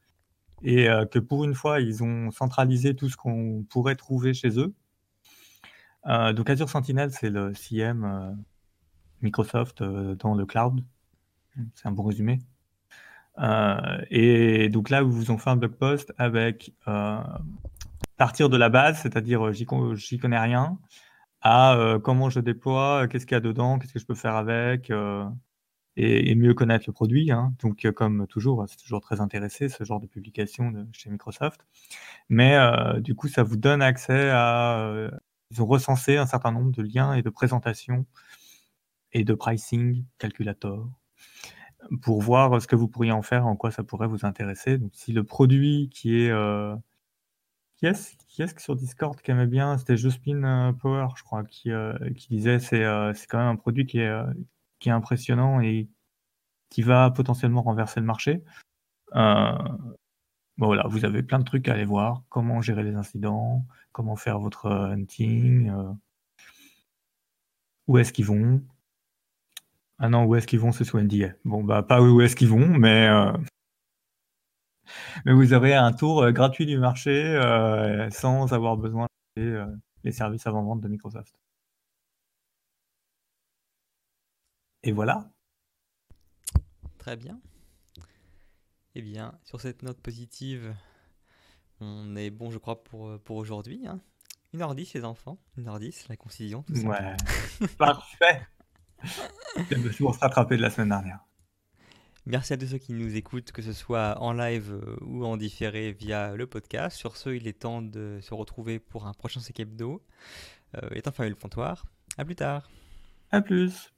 et que pour une fois, ils ont centralisé tout ce qu'on pourrait trouver chez eux. donc Azure Sentinel, c'est le CM Microsoft dans le cloud. C'est un bon résumé. et donc là, ils vous ont fait un blog post avec partir de la base, c'est-à-dire j'y connais rien, à comment je déploie, qu'est-ce qu'il y a dedans, qu'est-ce que je peux faire avec, et, mieux connaître le produit. Hein. Donc, comme toujours, c'est toujours très intéressé ce genre de publication chez Microsoft. Mais du coup, ça vous donne accès à. ils ont recensé un certain nombre de liens et de présentations et de pricing calculator pour voir ce que vous pourriez en faire, en quoi ça pourrait vous intéresser. Donc, si le produit qui est qui est-ce qui sur Discord qui aimait bien? C'était Jospin euh, Power, je crois, qui, euh, qui disait c'est euh, quand même un produit qui est, qui est impressionnant et qui va potentiellement renverser le marché. Bon, voilà, vous avez plein de trucs à aller voir. Comment gérer les incidents, comment faire votre hunting, où est-ce qu'ils vont? Ah non, où est-ce qu'ils vont, c'est sous NDA. Bon, bah, pas où est-ce qu'ils vont, mais mais vous aurez un tour euh, gratuit du marché euh, sans avoir besoin de euh, les services avant-vente de Microsoft. Et voilà. Très bien. Eh bien, sur cette note positive, on est bon, je crois, pour, pour aujourd'hui. Hein. 1h10, les enfants. 1h10, la concision. Tout ouais. Parfait. Je me suis se rattraper de la semaine dernière. Merci à tous ceux qui nous écoutent, que ce soit en live euh, ou en différé via le podcast. Sur ce, il est temps de se retrouver pour un prochain CKebdo. Euh, étant fermé le comptoir. À plus tard. À plus.